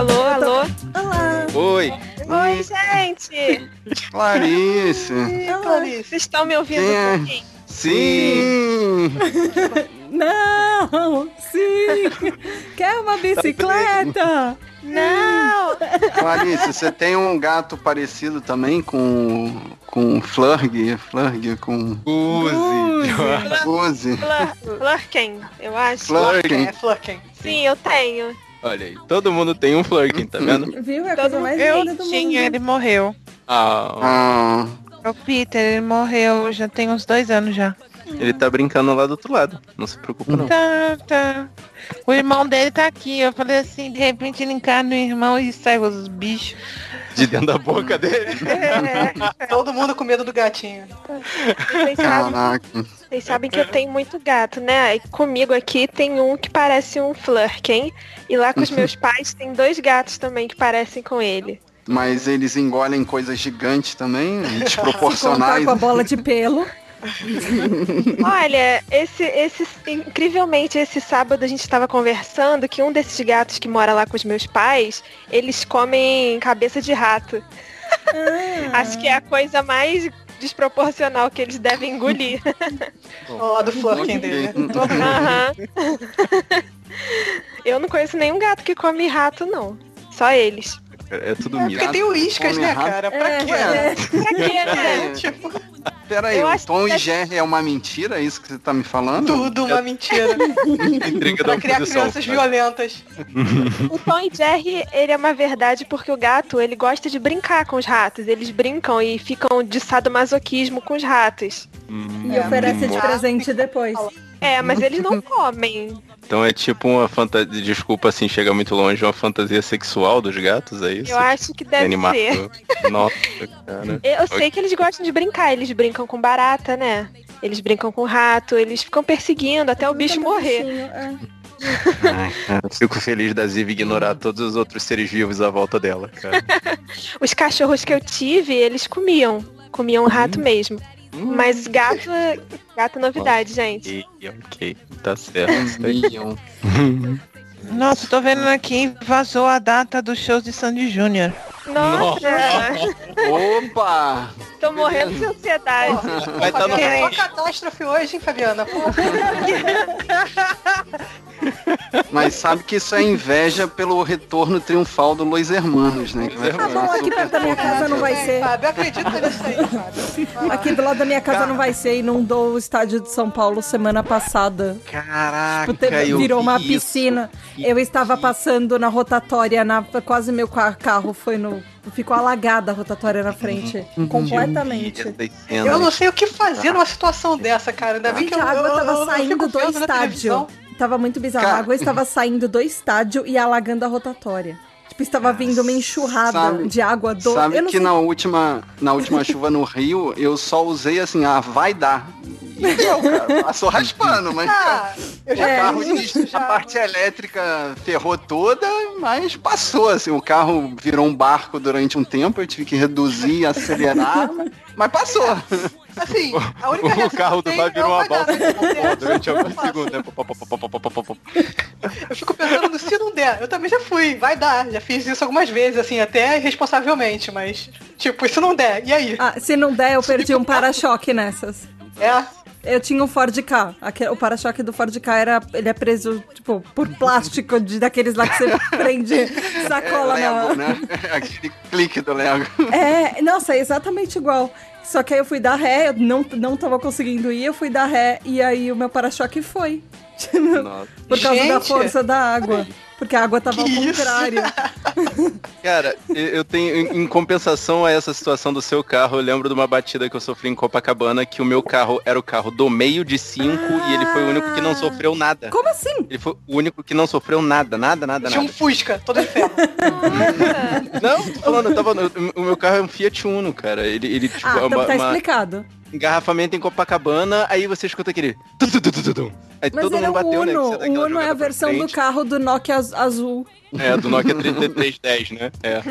Alô, alô. Olá. Oi. Oi, gente. Clarice. Oi, Clarice. Vocês estão me ouvindo é? um pouquinho? Sim. Não, sim. Quer uma bicicleta? Não. Clarice, você tem um gato parecido também com com Flurg, Flurg com Uzi. Uzi. Flur- Flurken, eu acho. Flurken. É Flurken. Sim, eu tenho. Olha aí, todo mundo tem um Flurkin, tá vendo? Viu? É a Todo coisa mundo- mais Eu linda do tinha, mundo. ele morreu. Ah, Ah, O Peter, ele morreu já tem uns dois anos já. Ele tá brincando lá do outro lado. Não se preocupa não. Tá, tá. O irmão dele tá aqui. Eu falei assim, de repente ele encarna o irmão e sai os bichos. De dentro da boca dele. É, Todo mundo com medo do gatinho. vocês, sabem, Caraca. vocês sabem que eu tenho muito gato, né? E comigo aqui tem um que parece um Flurken. E lá com os meus pais tem dois gatos também que parecem com ele. Mas eles engolem coisas gigantes também, Se desproporcionais. com a bola de pelo. Olha, esse, esse, incrivelmente, esse sábado a gente estava conversando que um desses gatos que mora lá com os meus pais, eles comem cabeça de rato. Acho que é a coisa mais desproporcional que eles devem engolir. Ao lado do Flurken Ok. dele. Aham. Eu não conheço nenhum gato que come rato, não. Só eles. É tudo É porque tem o Iscas, né, rato. cara? Pra É, quê? é. Pra quê, né? É, Tipo, Peraí, o Tom que e Jerry é uma mentira? É isso que você tá me falando? tudo uma mentira. Intriga pra criar crianças violentas. O Tom e Jerry, ele é uma verdade porque o gato, ele gosta de brincar com os ratos. Eles brincam e ficam de sadomasoquismo com os ratos. E oferece de presente depois. É, mas eles não comem. Então é tipo uma fantasia, desculpa assim, chega muito longe, uma fantasia sexual dos gatos, é isso? Eu acho que deve ser. Nossa, cara. Eu sei que eles gostam de brincar. Eles brincam com barata, né? Eles brincam com rato, eles ficam perseguindo até o bicho morrer. É. Ai, cara, Fico feliz da Ziv ignorar todos os outros seres vivos à volta dela, cara. Os cachorros que eu tive, eles comiam. Comiam rato mesmo. Mas gato, gato é novidade, gente. Ok, ok, tá certo. Nossa, tô vendo aqui, vazou a data dos shows de Sandy Júnior. Nossa, Opa! Tô morrendo de ansiedade. Vai tá no... Fabiana, Uma catástrofe hoje, hein, Fabiana? Mas sabe que isso é inveja pelo retorno triunfal do Los Hermanos, né? Que vai Ah, fazer bom, aqui perto da minha casa não vai bem, ser. Fábio, acredita nisso aí, Fábio. Aqui do lado da minha casa não vai ser. Inundou o estádio de São Paulo semana passada. Caraca, Tipo, virou vi uma isso. piscina. Eu estava passando na rotatória, na, quase meu ca- carro foi no. Ficou alagada a rotatória na frente. completamente. Eu vi essas Eu não sei o que fazer numa situação dessa, cara. Ainda bem que eu, a água eu- tava eu- eu saindo do estádio. Tava muito bizarro. Cara- A água estava saindo do estádio e alagando a rotatória. Tipo, estava vindo uma enxurrada Sabe- de água do. Sabe eu não que sei- na última, na última chuva no Rio, eu só usei assim, ah, vai dar. E deu, cara. Passou raspando, mas Ah, eu já o É, carro, já. a parte elétrica ferrou toda, mas passou, assim, o carro virou um barco durante um tempo, eu tive que reduzir, acelerar, mas passou. Assim, a única O carro do Fábio tenho virou é uma balsa durante alguns segundos. né? Eu fico pensando, se não der, eu também já fui, vai dar. Já fiz isso algumas vezes, assim, até irresponsavelmente, mas, tipo, se não der, e aí? Ah, se não der, eu perdi um para-choque nessas. É, Eu tinha um Ford K. O para-choque do Ford K era. Ele é preso, tipo, por plástico de, daqueles lá que você prende sacola É, na. Lego, né? Aquele clique do Lego. É, nossa, é exatamente igual. Só que aí eu fui dar ré, eu não, não tava conseguindo ir, eu fui dar ré e aí o meu para-choque foi. Por causa da Gente! força da água. Porque a água tava ao Que isso? contrário. Cara, eu tenho, em compensação a essa situação do seu carro, eu lembro de uma batida que eu sofri em Copacabana, que o meu carro era o carro do meio de cinco e ele foi o único que não sofreu nada. Como assim? Ele foi o único que não sofreu nada, nada, nada, Tinha um nada. Fusca, todo de ferro. Não, tô falando, eu tava, o meu carro é um Fiat Uno, cara. Ele, ele tipo, Ah, é então uma, tá uma explicado. Engarrafamento em Copacabana, aí você escuta aquele... Aí Mas todo mundo bateu, né? Uno. dá O Uno é a versão do carro do Nokia az- azul. É, do Nokia 3310, né? É.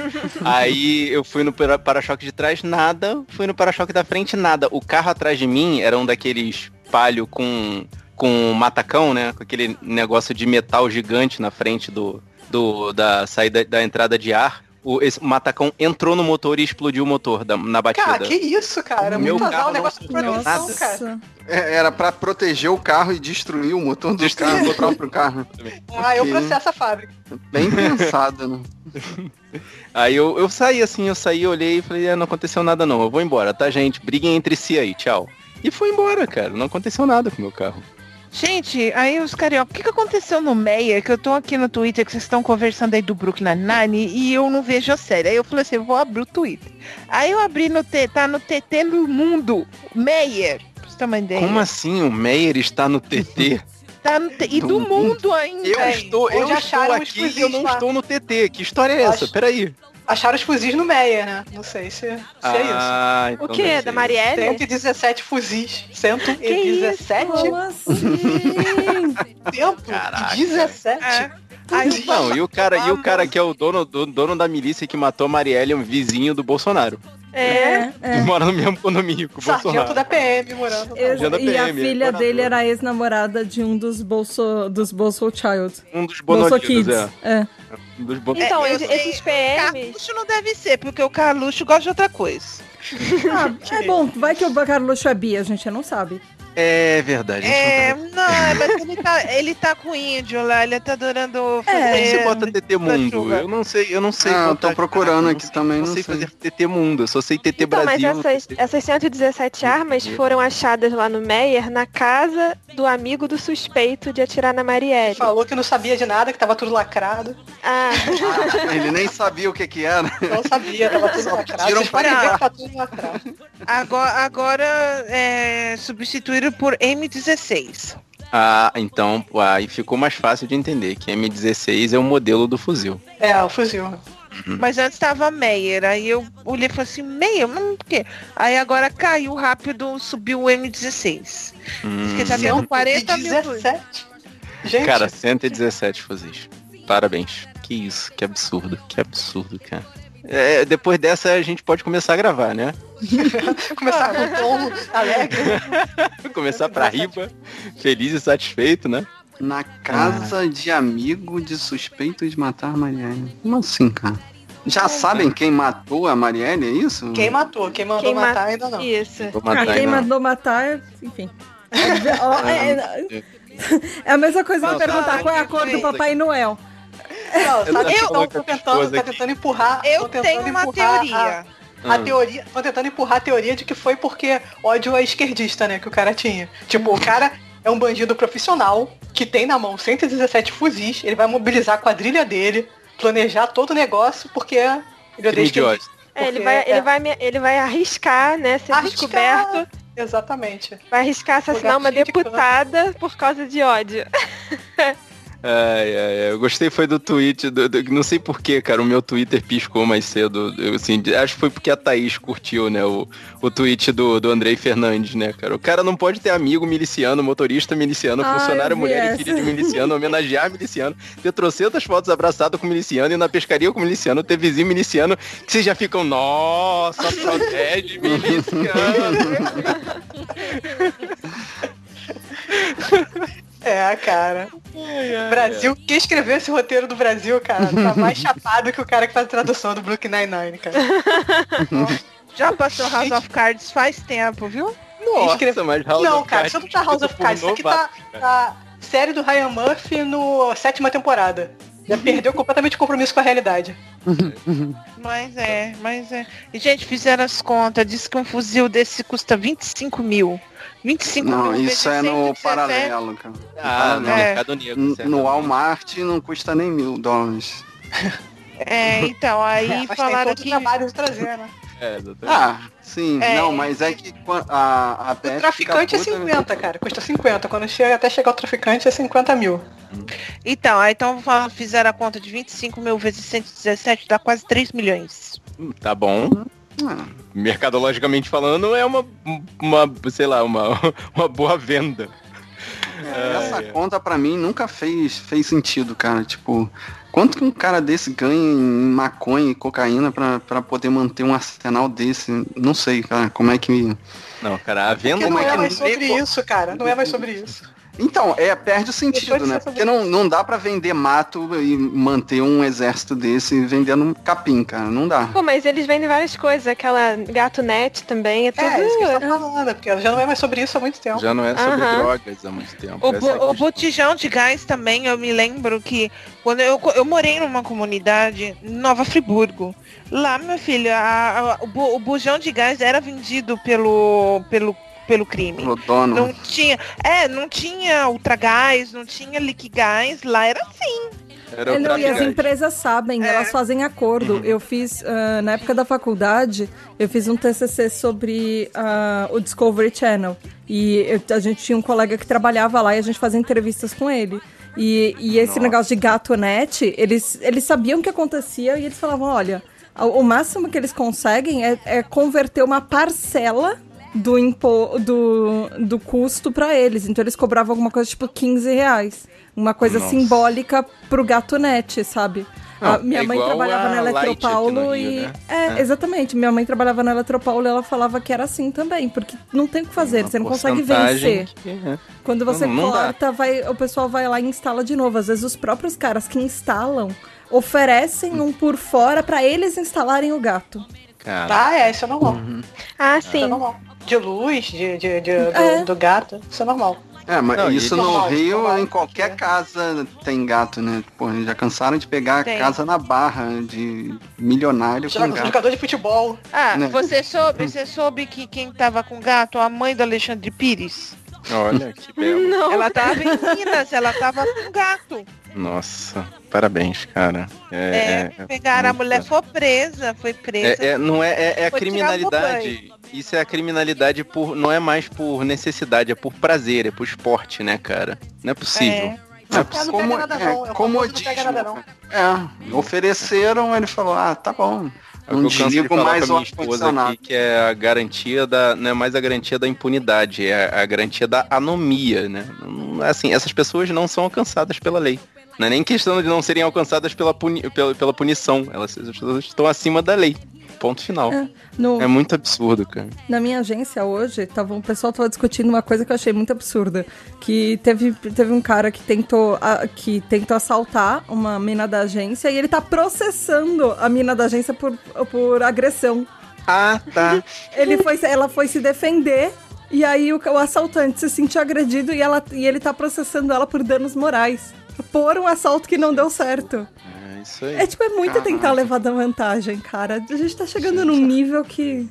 Aí eu fui no para- para-choque de trás, nada. Fui no para-choque da frente, nada. O carro atrás de mim era um daqueles palio com, com matacão, né? Com aquele negócio de metal gigante na frente do, do da saída da entrada de ar. O, esse matacão entrou no motor e explodiu o motor da- na batida. Cara, que isso, cara? O meu Muito azar carro o negócio de proteção, cara. É, Era pra proteger o carro e destruir o motor do carro, do próprio carro. Ah, eu Ok. processo a fábrica. Bem pensado, né? Aí eu, eu saí assim, eu saí, olhei e falei, é, não aconteceu nada não, eu vou embora, tá gente? Briguem entre si aí, tchau. E fui embora, cara. Não aconteceu nada com o meu carro. Gente, aí os carioca, o que, que aconteceu no Meia? Que eu tô aqui no Twitter, que vocês estão conversando aí do Brooklyn Nine e eu não vejo a série. Aí eu falei assim, eu vou abrir o Twitter. Aí eu abri no T, tá no TT do mundo. Meyer, pra você ter uma ideia. Como assim o Meyer está no TT? Tá no T- e do mundo ainda. Eu É, estou, eu estou aqui e eu não lá? estou no TT. Que história é essa? Acho- Peraí. Acharam os fuzis no Meia, né? Não sei se, se é isso. Ah, então O quê? deve Da Marielle? 117 fuzis. 117? Como assim? 117? É. Aí isso. Não, e o cara, e o Ah, cara que é o dono, do, dono da milícia que matou a Marielle é um vizinho do Bolsonaro. É. É, Que mora no mesmo condomínio com o Sargento Bolsonaro. da PM morando. Ex- Agenda e a PM, filha morador. dele era ex-namorada de um dos Bolso, dos Bolso Child. Um dos Bolso Kids. é. É. Um dos. Então, É, esses PMs. Carluxo não deve ser, porque o Carluxo gosta de outra coisa. Ah, é bom, vai que o Carluxo é bi, a gente não sabe. É verdade. a gente É, não não, mas ele tá, ele tá com índio lá, ele tá adorando fazer... sabe. Como é que você bota TT Mundo? Eu não sei, eu não sei. Ah, eu tô procurando Não aqui também, Não não sei sei. fazer TT Mundo, eu só sei TT Então, mas Brasil. essas, TT essas 117 armas foram achadas lá no Meyer, na casa do amigo do suspeito de atirar na Marielle. Falou que não sabia de nada, que tava tudo lacrado. Ah, Ele nem sabia o que que era. Não sabia, tava tudo lacrado. tiram Vocês podem pra- ver que tá tudo lacrado. Agora, agora é substituíram por M16. Ah, então aí ficou mais fácil de entender que M16 é o modelo do fuzil. É, o fuzil. Mas antes tava Meyer, aí eu olhei e falei assim, Meyer, mas por quê? Aí agora caiu rápido, subiu o M16. Hum, Porque tá tendo 40 mil. 117. Gente, cara, 117 fuzis. Parabéns. Que isso, que absurdo, que absurdo, cara. É, depois dessa a gente pode começar a gravar, né? começar com tom alegre. começar pra riba, feliz e satisfeito, né? Na casa de amigo de suspeito de matar a Marielle. Como assim, cara? Já sabem quem matou a Marielle, é isso? Quem matou? Quem mandou Quem ma- matar ainda não. isso. Ah, matar quem ainda não. mandou matar, enfim. É, é- é a mesma coisa que Não, perguntar tá, qual é a que cor do? Papai Noel. Não, Eu sabe tô tentando, tá tentando empurrar. Eu tentando tenho uma empurrar teoria. A, Ah. teoria. Estão tentando empurrar a teoria de que foi porque ódio a esquerdista, né? Que o cara tinha. Tipo, o cara é um bandido profissional que tem na mão 117 fuzis. Ele vai mobilizar a quadrilha dele, planejar todo o negócio, porque ele odeia Crime de ódio. esquerdista. É, ele, vai, ele, é. vai, me- ele vai arriscar, né, ser Arriscar. descoberto. Exatamente. Vai arriscar assassinar uma deputada por causa de ódio. Ai, ai, ai, eu gostei foi do tweet, do, do- não sei porquê, cara, o meu Twitter piscou mais cedo, eu, assim, acho que foi porque a Thaís curtiu, né, o, o tweet do, do Andrei Fernandes, né, cara, o cara não pode ter amigo miliciano, motorista miliciano, Ah, funcionário vi mulher e filha de miliciano, homenagear miliciano, ter trocentas fotos abraçado com miliciano e na pescaria com miliciano, ter vizinho miliciano, que vocês já ficam, nossa, protege miliciano. É, cara. Brasil, quem escreveu esse roteiro do Brasil, cara, tá mais chapado que o cara que faz a tradução do Brooklyn Nine-Nine, cara. Já passou House of Cards faz tempo, viu? Nossa, escreve- mas House não, of cara, Cards isso não tá House of por Cards, isso aqui tá, cara. tá série do Ryan Murphy no sétima temporada. Já perdeu completamente o compromisso com a realidade. Mas é, mas é. E, gente, fizeram as contas, diz que um fuzil desse custa 25 mil. 25 Não, mil isso é vezes no 117. paralelo, cara. Ah, no Paralelo. É. mercado negro. Certo. No Walmart não custa nem mil dólares. É, então, aí É, falaram que. o trabalho de trazer, né? É. Ah, sim. É. Não, mas é que a, a O PF traficante é fica puta- 50, cara. Custa 50. Quando chega, até chegar o traficante é 50 mil. Então, aí então fizeram a conta de 25 mil vezes 117, dá quase 3 milhões. Hum, Tá bom. Ah, Mercadologicamente falando, é uma, uma sei lá, uma, uma boa venda. é, essa é. conta pra mim nunca fez, fez sentido, cara. Tipo, quanto que um cara desse ganha em maconha e cocaína pra, pra poder manter um arsenal desse? Não sei, cara. Como é que. Não, cara, a Porque venda não é é que mais sobre isso, cara. Não é mais sobre isso. Então, é, perde o sentido, né? Porque não, não dá pra vender mato e manter um exército desse vendendo capim, cara. Não dá. Pô, mas eles vendem várias coisas. Aquela gato net também, é tudo... É, isso que você tá falando, porque já não é mais sobre isso há muito tempo. já não é sobre drogas há muito tempo. O, é a o botijão de gás também, eu me lembro que quando eu, eu morei numa comunidade Nova Friburgo. Lá, meu filho, a- a- o, bu- o bujão de gás era vendido pelo, pelo, pelo crime. Dono. Não tinha, é, não tinha ultragás, não tinha liquigás, lá era assim. Era É, não, e as empresas sabem, É. elas fazem acordo. Uhum. Eu fiz, ah, na época da faculdade, eu fiz um TCC sobre ah, o Discovery Channel. E eu- a gente tinha um colega que trabalhava lá e a gente fazia entrevistas com ele. E, e esse Nossa. negócio de gato net, eles, eles sabiam o que acontecia e eles falavam, olha, o o máximo que eles conseguem é, é converter uma parcela do, impo, do, do custo para eles. Então eles cobravam alguma coisa tipo 15 reais. Uma coisa Nossa. simbólica pro gato net, sabe? Não, A minha é mãe trabalhava na Eletropaulo Rio, e. né? É, É. exatamente. Minha mãe trabalhava na Eletropaulo e ela falava que era assim também, porque não tem o que fazer, você não consegue vencer. que- é. Quando você Não, não dá. corta, vai, o pessoal vai lá e instala de novo. Às vezes os próprios caras que instalam oferecem um por fora pra eles instalarem o gato. Cara, Ah, é, isso é normal. Ah, Isso é sim. normal. De luz, de, de, de- É. do, do gato, isso é normal. É, mas Não, isso no Normal, Rio, normal, em qualquer porque- casa tem gato, né? Pô, já cansaram de pegar Tem. casa na barra de milionário com gato. Jogador de futebol. Ah, Né? você soube, você soube que quem tava com gato, a mãe do Alexandre Pires? Olha que belo. Não. Ela tava em Minas, ela tava com gato. Nossa, parabéns, cara. É, É, é pegaram, a mulher foi presa, foi presa. É, é- não é, é, é a criminalidade. Isso é a criminalidade por. Não é mais por necessidade, é por prazer, é por esporte, né, cara? Não é possível. É. Não é É, não Como, nada é, não, é o famoso não comodismo. pega nada não. É, ofereceram, ele falou, ah, tá bom. É Não desligo mais o ar-condicionado. aqui, que é a garantia da. Não é mais a garantia da impunidade, é a garantia da anomia, né? Assim, essas pessoas não são alcançadas pela lei. Não é nem questão de não serem alcançadas pela, puni- pela, pela punição. Elas, estão acima da lei. Ponto final. É. No, É muito absurdo, cara. Na minha agência hoje, tava, o pessoal tava discutindo uma coisa que eu achei muito absurda. Que teve, teve um cara que tentou, a- que tentou assaltar uma mina da agência e ele tá processando a mina da agência por, por agressão. Ah, tá. Ele foi, ela foi se defender e aí o, o assaltante se sentiu agredido e, ela, e ele tá processando ela por danos morais. Por um assalto que não deu certo. É isso aí. É tipo, é muito Caraca. tentar levar da vantagem, cara. A gente tá chegando num nível que.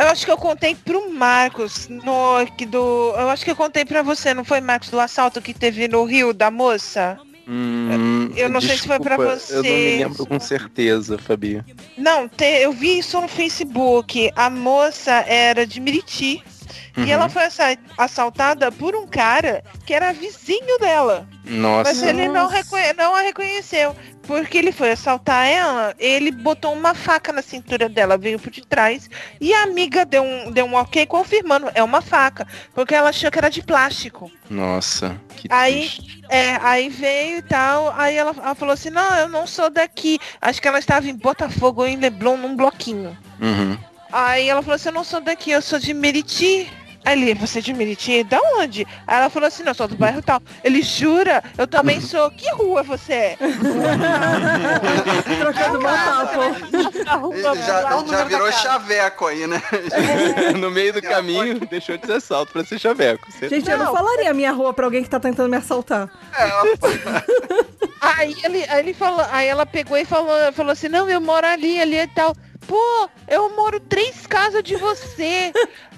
Eu acho que eu contei pro Marcos, no, que do, eu acho que eu contei pra você, não foi, Marcos, do assalto que teve no Rio da moça? Hum, eu não sei se foi pra desculpa, Eu não me você. lembro com certeza, Fabi. Não, te- eu vi isso no Facebook. A moça era de Miriti. Uhum. E ela foi assa- assaltada por um cara que era vizinho dela. Nossa. Mas ele não, não a reconheceu. Porque ele foi assaltar ela, ele botou uma faca na cintura dela, veio por detrás. E a amiga deu um, deu um ok confirmando, é uma faca. Porque ela achou que era de plástico. Nossa, que Aí-. É, aí veio e tal, aí ela, ela falou assim, não, eu não sou daqui. Acho que ela estava em Botafogo ou em Leblon num bloquinho. Uhum. Aí ela falou assim, eu não sou daqui, eu sou de Meriti. Aí ele, você é de Meriti? Da onde? Aí ela falou assim, não, sou do bairro tal. Ele, jura? Eu também sou. Que rua você é? Trocando uma papo. A rua Ele já, já virou chaveco aí, né? no meio do caminho, deixou de ser assalto pra ser chaveco. Você- Gente, eu não falaria a minha rua pra alguém que tá tentando me assaltar. Aí, ele, aí ele falou, aí ela pegou e falou, falou assim, não, eu moro ali, ali e tal. Pô, eu moro três casas de você.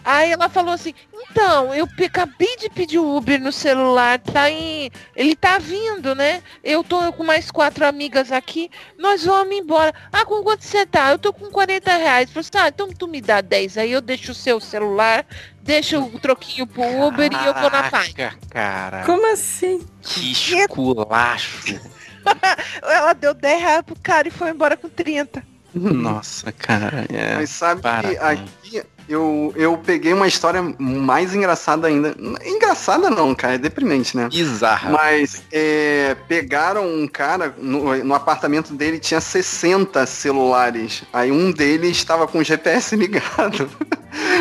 Aí ela falou assim, então, eu acabei de pedir o Uber no celular, tá em. Ele tá vindo, né? Eu tô com mais quatro amigas aqui, nós vamos embora. Ah, com quanto você tá? Eu tô com 40 reais. Falei assim, ah, então tu me dá 10. Aí eu deixo o seu celular, deixo o troquinho pro Uber e eu vou na paz. Caraca, cara. Como assim? Que esculacho. Ela deu 10 reais pro cara e foi embora com 30. Nossa, cara. É. Mas sabe que Parabéns. aqui eu, eu peguei uma história mais engraçada ainda. Engraçada não, cara, é deprimente, né? Bizarra. Mas é, pegaram um cara, no, no apartamento dele tinha 60 celulares. Aí um deles estava com o GPS ligado.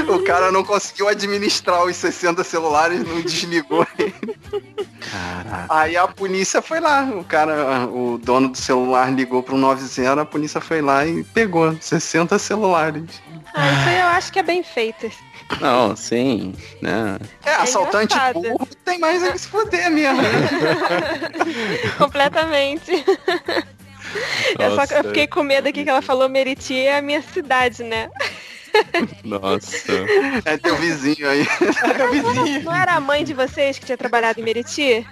O cara não conseguiu administrar os 60 celulares, não desligou ele. Caraca. Aí a polícia foi lá. O cara, o dono do celular ligou pro 90, a polícia foi lá e pegou 60 celulares. Ah, isso aí eu acho que é bem feito. Não, sim. Né? É, assaltante engraçado. burro tem mais é que se foder mesmo. Completamente. Eu, só, Nossa. eu fiquei com medo aqui que ela falou Meriti é a minha cidade, né? Nossa. É teu vizinho aí. Meu vizinho. Não era a mãe de vocês que tinha trabalhado em Meriti?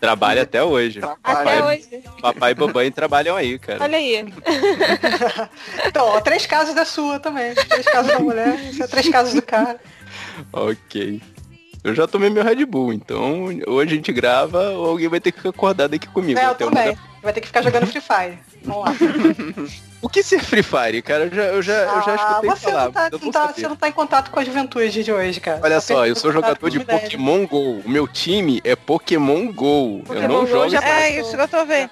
Trabalha até hoje. Até Trabalha. hoje. Papai e mamãe trabalham aí, cara. Olha aí. Então, ó, três casos da sua também. Três casos da mulher, é três casos do cara. Ok. Eu já tomei meu Red Bull, então ou a gente grava ou alguém vai ter que ficar acordado aqui comigo. É, eu eu também. Vai ter que ficar jogando Free Fire. Vamos lá. O que ser Free Fire, cara? Eu já, eu já, eu já Ah, escutei você, falar. não tá, eu não tá- você não tá em contato com a juventude de hoje, cara. Olha Tá só, eu sou jogador de. Pokémon GO. O meu time é Pokémon GO. eu Pokémon não Go jogo já esse- passou. É isso que eu tô vendo.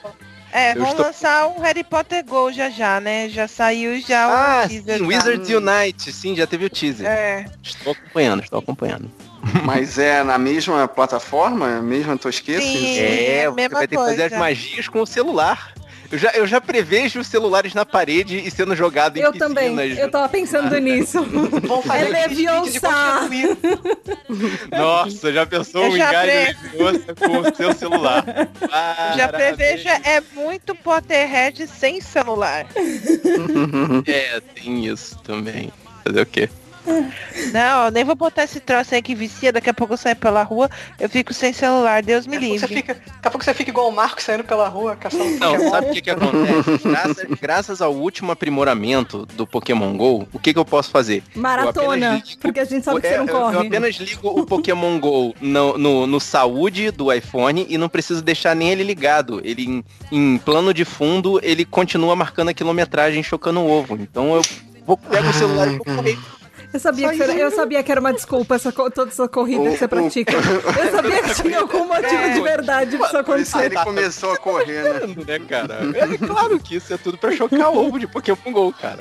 É, Eu vão estou- lançar um Harry Potter Go já já, né? Já saiu já Ah, o teaser. sim, tá? Wizards Unite. Sim, já teve o teaser. É. Estou acompanhando, estou acompanhando. Mas é na mesma plataforma? Mesma tosqueira? Sim. É, a você mesma vai ter que fazer as coisa. magias com o celular. Eu já, eu já prevejo os celulares na parede e sendo jogado em Eu piscinas. também. Eu tava pensando nisso. Vão fazer É aqueles vídeos de Leviosa. Nossa, já pensou Eu um já engalho pre- com o seu celular. Já prevejo, é muito Potterhead sem celular. É, tem isso também. Fazer o quê? Não, eu nem vou botar esse troço aí que vicia, daqui a pouco eu saio pela rua, eu fico sem celular, Deus me pouco você livre. fica, daqui a pouco você fica igual o Marco saindo pela rua, caçando Não, Pokémon. sabe o que, que acontece? Graças, graças ao último aprimoramento do Pokémon GO, o que, que eu posso fazer? Maratona. ligo- Porque a gente sabe que você É, não eu- Eu corre. apenas ligo o Pokémon GO no, no, no saúde do iPhone e não preciso deixar nem ele ligado. Ele em, em plano de fundo, ele continua marcando a quilometragem chocando o ovo. Então eu vou pego o celular e vou correr. Eu sabia, que, era- eu sabia que era uma desculpa essa, toda essa corrida que você pratica. Eu sabia que tinha algum motivo de verdade pra isso Por isso acontecer. ele começou a correr, né? né, cara? É claro que isso é tudo pra chocar o ovo de Pokémon GO, cara.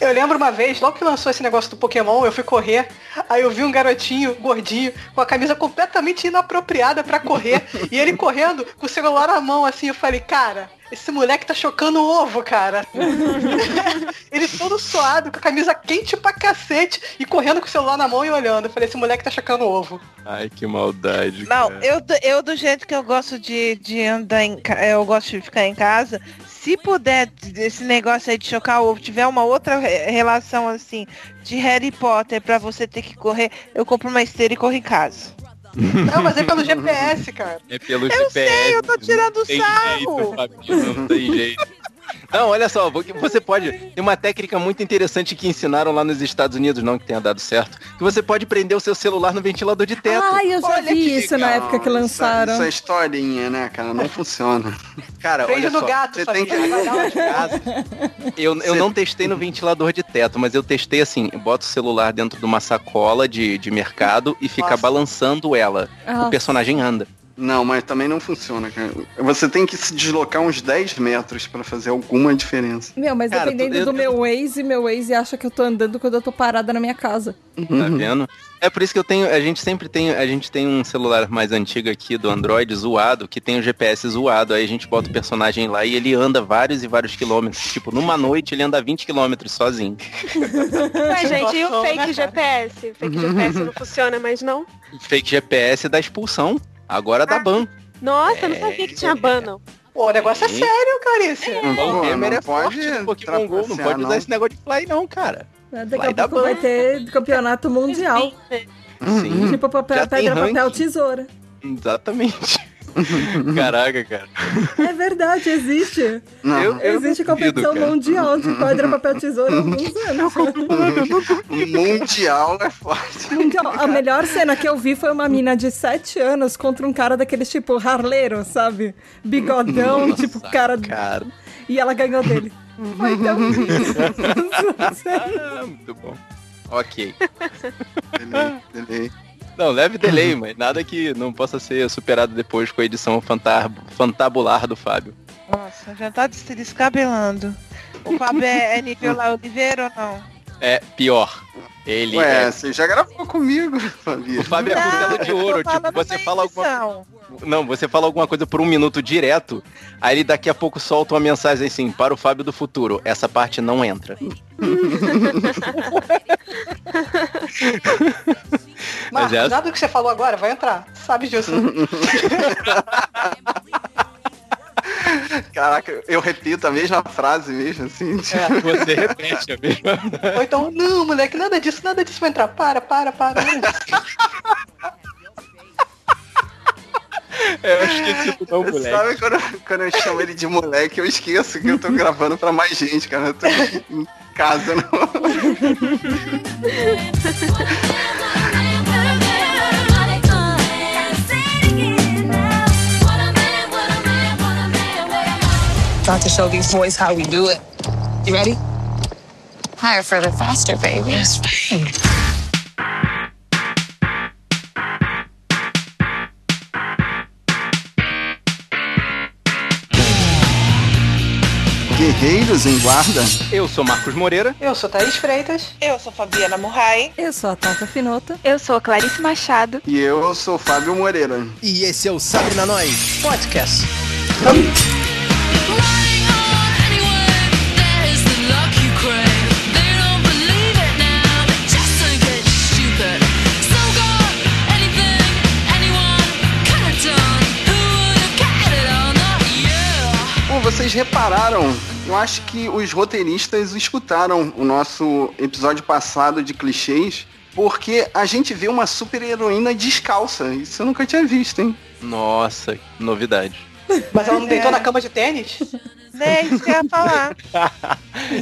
Eu lembro uma vez, logo que lançou esse negócio do Pokémon, eu fui correr, aí eu vi um garotinho gordinho com a camisa completamente inapropriada pra correr, e ele correndo com o celular na mão, assim, eu falei, cara, esse moleque tá chocando o ovo, cara. ele todo suado, com a camisa quente pra cacete, e correndo com o celular na mão e olhando. Eu falei, esse moleque tá chocando o ovo. Ai, que maldade. Não, cara. eu, do- eu do jeito que eu gosto de, de andar em eu gosto de ficar em casa, se puder esse negócio aí de chocar o ovo, tiver uma outra re- relação assim de Harry Potter pra você ter que correr, eu compro uma esteira e corro em casa. Não, mas é pelo GPS, cara. É pelo Eu GPS. sei, eu tô tirando sarro. Jeito, Fabinho, não tem jeito. Não, olha só, você pode. Tem uma técnica muito interessante que ensinaram lá nos Estados Unidos, não que tenha dado certo, que você pode prender o seu celular no ventilador de teto. Ai, eu já Olha vi isso na legal. época que lançaram. isso é historinha, né, cara? Não funciona. Cara, Prende olha no só. gato, você tem que-. Eu, eu não testei no ventilador de teto, mas eu testei assim, bota o celular dentro de uma sacola de, de mercado e fica Nossa. balançando ela. Ah, O personagem anda. Não, mas também não funciona, cara. Você tem que se deslocar uns 10 metros pra fazer alguma diferença. Meu, mas Cara, dependendo tu- eu- do meu Waze, meu Waze acha que eu tô andando quando eu tô parada na minha casa. Tá vendo? É por isso que eu tenho. A gente sempre tem. A gente tem um celular mais antigo aqui do Android zoado, que tem o GPS zoado. Aí a gente bota o personagem lá e ele anda vários e vários quilômetros. Tipo, numa noite ele anda 20 quilômetros sozinho. Mas, gente, e o fake né? GPS? Fake GPS não funciona mais, não? Fake GPS da expulsão. Agora da Ah. ban. Nossa, eu não sabia que tinha ban, não. Pô, o negócio é sério, Carícia. Não, O gamer não é pode forte Pokémon GO, não pode usar não. esse negócio de fly não, cara. Daqui Vai a pouco vai ter campeonato mundial. Sim, Tipo papel, pedra, papel, tesoura. exatamente. Caraca, cara. É verdade, existe. Não, Eu- eu existe duvido, competição cara. mundial de pedra, papel, tesoura há alguns anos. mundial é forte. Mundial. A melhor cena que eu vi foi uma mina de 7 anos contra um cara daqueles tipo harleiro, sabe? Bigodão, Nossa, tipo cara. Cara. E ela ganhou dele. Foi tão Ah, muito bom. Ok. Delay, delay. Não, leve delay, mas nada que não possa ser superado depois com a edição fantar- fantabular do Fábio. Nossa, já tá se descabelando. O Fábio é, é nível lá Oliveira ou não? É pior. Ele Ué, é... você já gravou comigo, Fabi. O Fábio é Não, costela de ouro. Tipo, você fala alguma. Não, você fala alguma coisa por um minuto direto, aí ele daqui a pouco solta uma mensagem assim, para o Fábio do futuro, essa parte não entra. Marcos, é- nada do que você falou agora vai entrar. Sabe disso. Caraca, eu repito a mesma frase mesmo, assim. tipo, Você repete a mesma. Ou então, não, moleque, nada disso, nada disso vai entrar. Para, para, para. É, eu esqueci do não, moleque. Sabe quando, quando eu chamo ele de moleque, eu esqueço que eu tô gravando pra mais gente, cara. Eu tô em casa, não. About to show these boys how we do it. You ready? Higher, further, faster, baby. That's right. Guerreiros em guarda. Eu sou Marcos Moreira. Eu sou Thaís Freitas. Eu sou Fabiana Murray. Eu sou a Tata Finota. Eu sou Clarice Machado. E eu sou Fábio Moreira. E esse é o Sabre na Nós Podcast. Vocês repararam, eu acho que os roteiristas escutaram o nosso episódio passado de clichês, porque a gente vê uma super heroína descalça. Isso eu nunca tinha visto, hein? Nossa, novidade. Mas ela não deitou na cama de tênis? É isso que eu ia falar.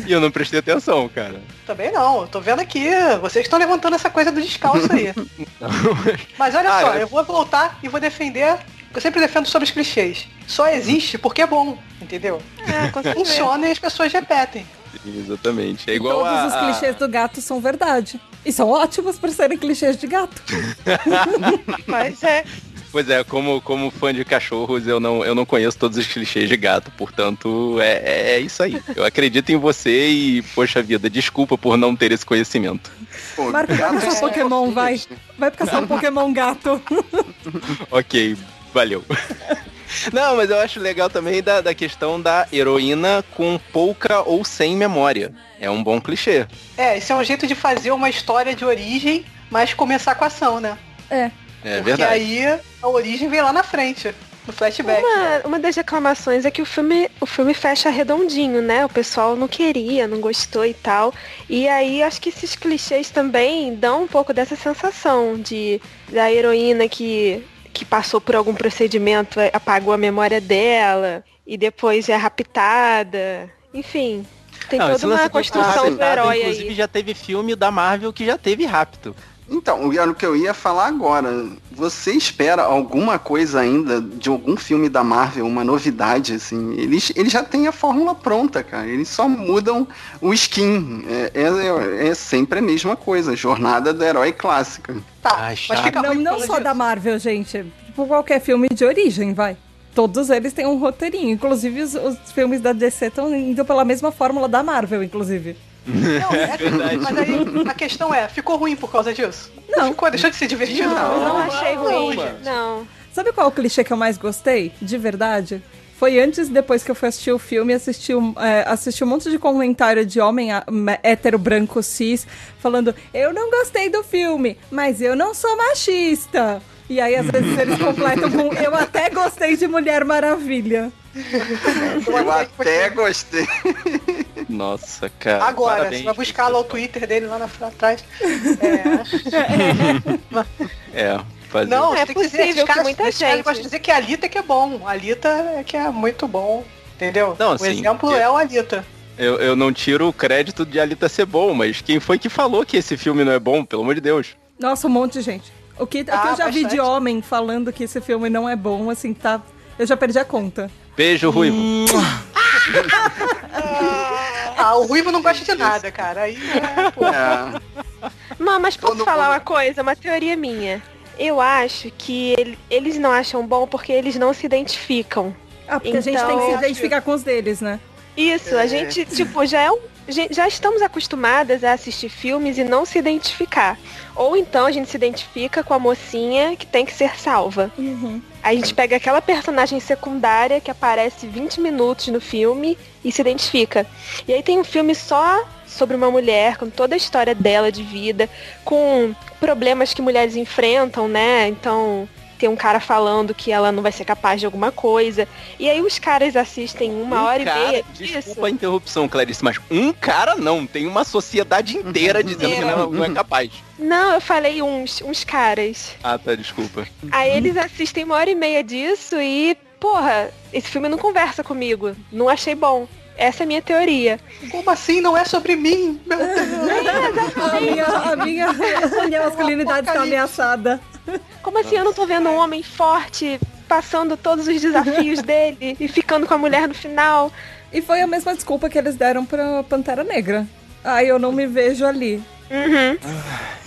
E eu não prestei atenção, cara. Também não. Eu tô vendo aqui. Vocês estão levantando essa coisa do descalço aí. Mas olha Ah, só, eu- eu vou voltar e vou defender. Eu sempre defendo sobre os clichês. Só existe porque é bom, entendeu? É. Funciona e as pessoas repetem. Exatamente. É igual Todos a, os a- clichês do gato são verdade. E são ótimos por serem clichês de gato. Mas é. Pois é, como, como fã de cachorros, eu não, eu não conheço todos os clichês de gato, portanto, é, é, é isso aí. Eu acredito em você e, poxa vida, desculpa por não ter esse conhecimento. Pô, Marca, vai gato caçar é Pokémon, vai. Vai caçar um Pokémon gato. Ok, valeu. Não, mas eu acho legal também da, da questão da heroína com pouca ou sem memória. É um bom clichê. É, esse é um jeito de fazer uma história de origem, mas começar com a ação, né? É. É Porque verdade. aí a origem vem lá na frente, no flashback. Uma, uma das reclamações é que o filme, o filme fecha redondinho, né? O pessoal não queria, não gostou e tal. E aí acho que esses clichês também dão um pouco dessa sensação de da heroína que, que passou por algum procedimento, eh, apagou a memória dela e depois é raptada. Enfim, tem Não, toda uma construção do herói Inclusive aí. já teve filme da Marvel que já teve rapto. Então, era o que eu ia falar agora. Você espera alguma coisa ainda de algum filme da Marvel, uma novidade, assim? Eles, eles já têm a fórmula pronta, cara. Eles só mudam o skin. É, é, é sempre a mesma coisa. Jornada do herói clássica. Tá, Ai, mas chato. fica Não, ruim não só causa da disso. Marvel, gente. tipo qualquer filme de origem, vai. Todos eles têm um roteirinho. Inclusive, os, os filmes da DC estão indo pela mesma fórmula da Marvel, inclusive. Não, é verdade. Mas aí a questão é, ficou ruim por causa disso? Não. Ficou, deixou de ser divertido? Não, não achei não, ruim. gente. Não. Sabe qual é o clichê que eu mais gostei? De verdade? Foi antes e depois que eu fui assistir o filme, assisti, um- é, assisti um monte de comentário de homem hétero, branco, cis, falando, eu não gostei do filme, mas eu não sou machista. E aí, às vezes, eles completam com, eu até gostei de Mulher Maravilha. Eu até gostei. Nossa, cara. Agora, parabéns, você vai buscar lá o Twitter dele lá na pra trás. É. É, fazer. Não, É dizer, possível esses caras, que muita gente- gostam de dizer que a Alita é que é bom. A Alita é que é muito bom. Entendeu? Não, o sim, exemplo é o Alita. Eu, eu não tiro o crédito de Alita ser bom, mas quem foi que falou que esse filme não é bom, pelo amor de Deus? Nossa, um monte de gente. O que, o que Ah, eu já vi de bastante. homem falando que esse filme não é bom, assim, tá... Eu já perdi a conta. Beijo, Ruivo. Ah, o Ruivo não gosta de nada, cara. Aí é, pô. É. Mas, mas posso Todo falar mundo- uma coisa, uma teoria minha. Eu acho que ele- eles não acham bom porque eles não se identificam. Ah, porque a gente tem que Então- se identificar com os deles, né? Isso, a gente, tipo, já é um. Já estamos acostumadas a assistir filmes e não se identificar. Ou então a gente se identifica com a mocinha que tem que ser salva. Uhum. A gente pega aquela personagem secundária que aparece 20 minutos no filme e se identifica. E aí tem um filme só sobre uma mulher, com toda a história dela de vida, com problemas que mulheres enfrentam, né? Então tem um cara falando que ela não vai ser capaz de alguma coisa. E aí os caras assistem uma Um hora cara- e meia disso. Desculpa a interrupção, Clarice, mas um cara não. Tem uma sociedade inteira dizendo que não, não é capaz. Não, eu falei uns, uns caras. Ah, tá, desculpa. Aí eles assistem uma hora e meia disso e, porra, esse filme não conversa comigo. Não achei bom. Essa é a minha teoria. Como assim? Não é sobre mim? Meu Deus. A minha, a minha, a minha masculinidade está ameaçada. Como assim eu não tô vendo um homem forte passando todos os desafios dele e ficando com a mulher no final? E foi a mesma desculpa que eles deram pra Pantera Negra. Ai, eu não me vejo ali. Uhum.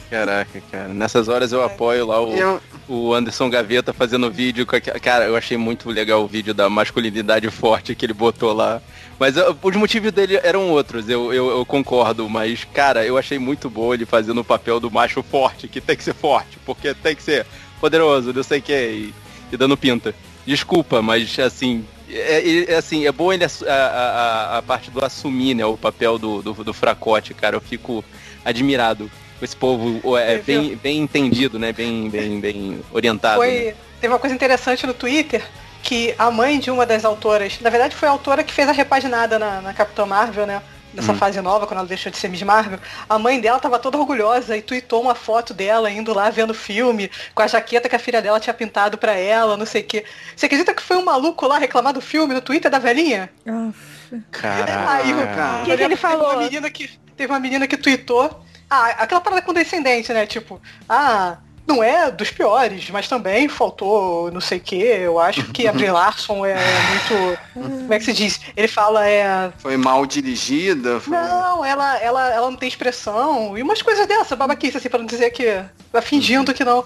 Caraca, cara. Nessas horas eu apoio lá o, Eu, o Anderson Gaveta fazendo vídeo com aquela... Cara, eu achei muito legal o vídeo da masculinidade forte que ele botou lá. Mas uh, os motivos dele eram outros, eu, eu, eu concordo. Mas, cara, eu achei muito bom ele fazendo o papel do macho forte, que tem que ser forte, porque tem que ser poderoso, não sei o que, e, e dando pinta. Desculpa, mas assim... É, é- assim, é bom ele a, a, a- parte do assumir, né, o papel do, do, do fracote, cara. Eu fico admirado com esse povo é, É, bem, bem entendido, né? Bem, bem, bem orientado. né? Foi, teve uma coisa interessante no Twitter que a mãe de uma das autoras, na verdade foi a autora que fez a repaginada na, na Capitã Marvel, né? Nessa Hum. fase nova, quando ela deixou de ser Miss Marvel, a mãe dela tava toda orgulhosa e tweetou uma foto dela indo lá vendo o filme, com a jaqueta que a filha dela tinha pintado pra ela, não sei o quê. Você acredita que foi um maluco lá reclamar do filme no Twitter da velhinha? Ah, Caraca. Aí, o- cara. O que que ele lembro Teve falou? uma menina que, teve uma menina que tweetou. Ah, aquela parada condescendente, né? Tipo, ah, não é dos piores, mas também faltou não sei o que. Eu acho que a Brie Larson é muito. Como é que se diz? Ele fala, é. foi mal dirigida. Foi... Não, ela, ela, ela não tem expressão. E umas coisas dessa, babaquice, assim, pra não dizer que. Vai fingindo que não.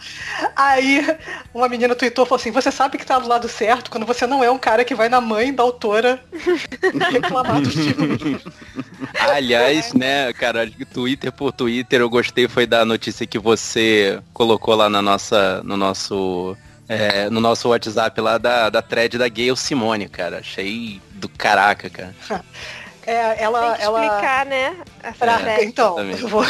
Aí uma menina tweetou falou assim, você sabe que tá do lado certo quando você não é um cara que vai na mãe da autora reclamar do filme. Aliás, né, cara, Twitter por Twitter, eu gostei foi da notícia que você colocou lá na nossa, no nosso, é, no nosso WhatsApp lá da, da thread da Gayle Simone, cara. Achei do caraca, cara. É, ela, Tem que ela... explicar, né? Pra, série. então, vou...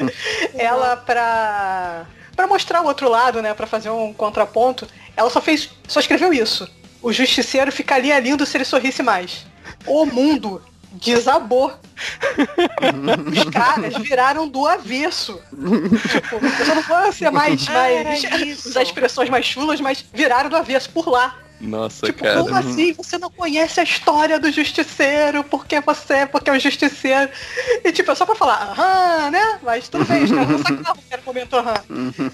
ela pra para mostrar o outro lado, né, Pra fazer um contraponto, ela só fez, só escreveu isso. O justiceiro ficaria lindo se ele sorrisse mais. O mundo desabou. Os caras viraram do avesso. Tipo, eu não vou ser mais, Ah, mais usar expressões mais chulas, mas viraram do avesso por lá. Nossa, Tipo, cara. como assim? Você não conhece a história do justiceiro? Porque você, porque é o justiceiro. E tipo, é só pra falar, aham, né? Mas tudo bem, os caras não sacavam que era momento aham.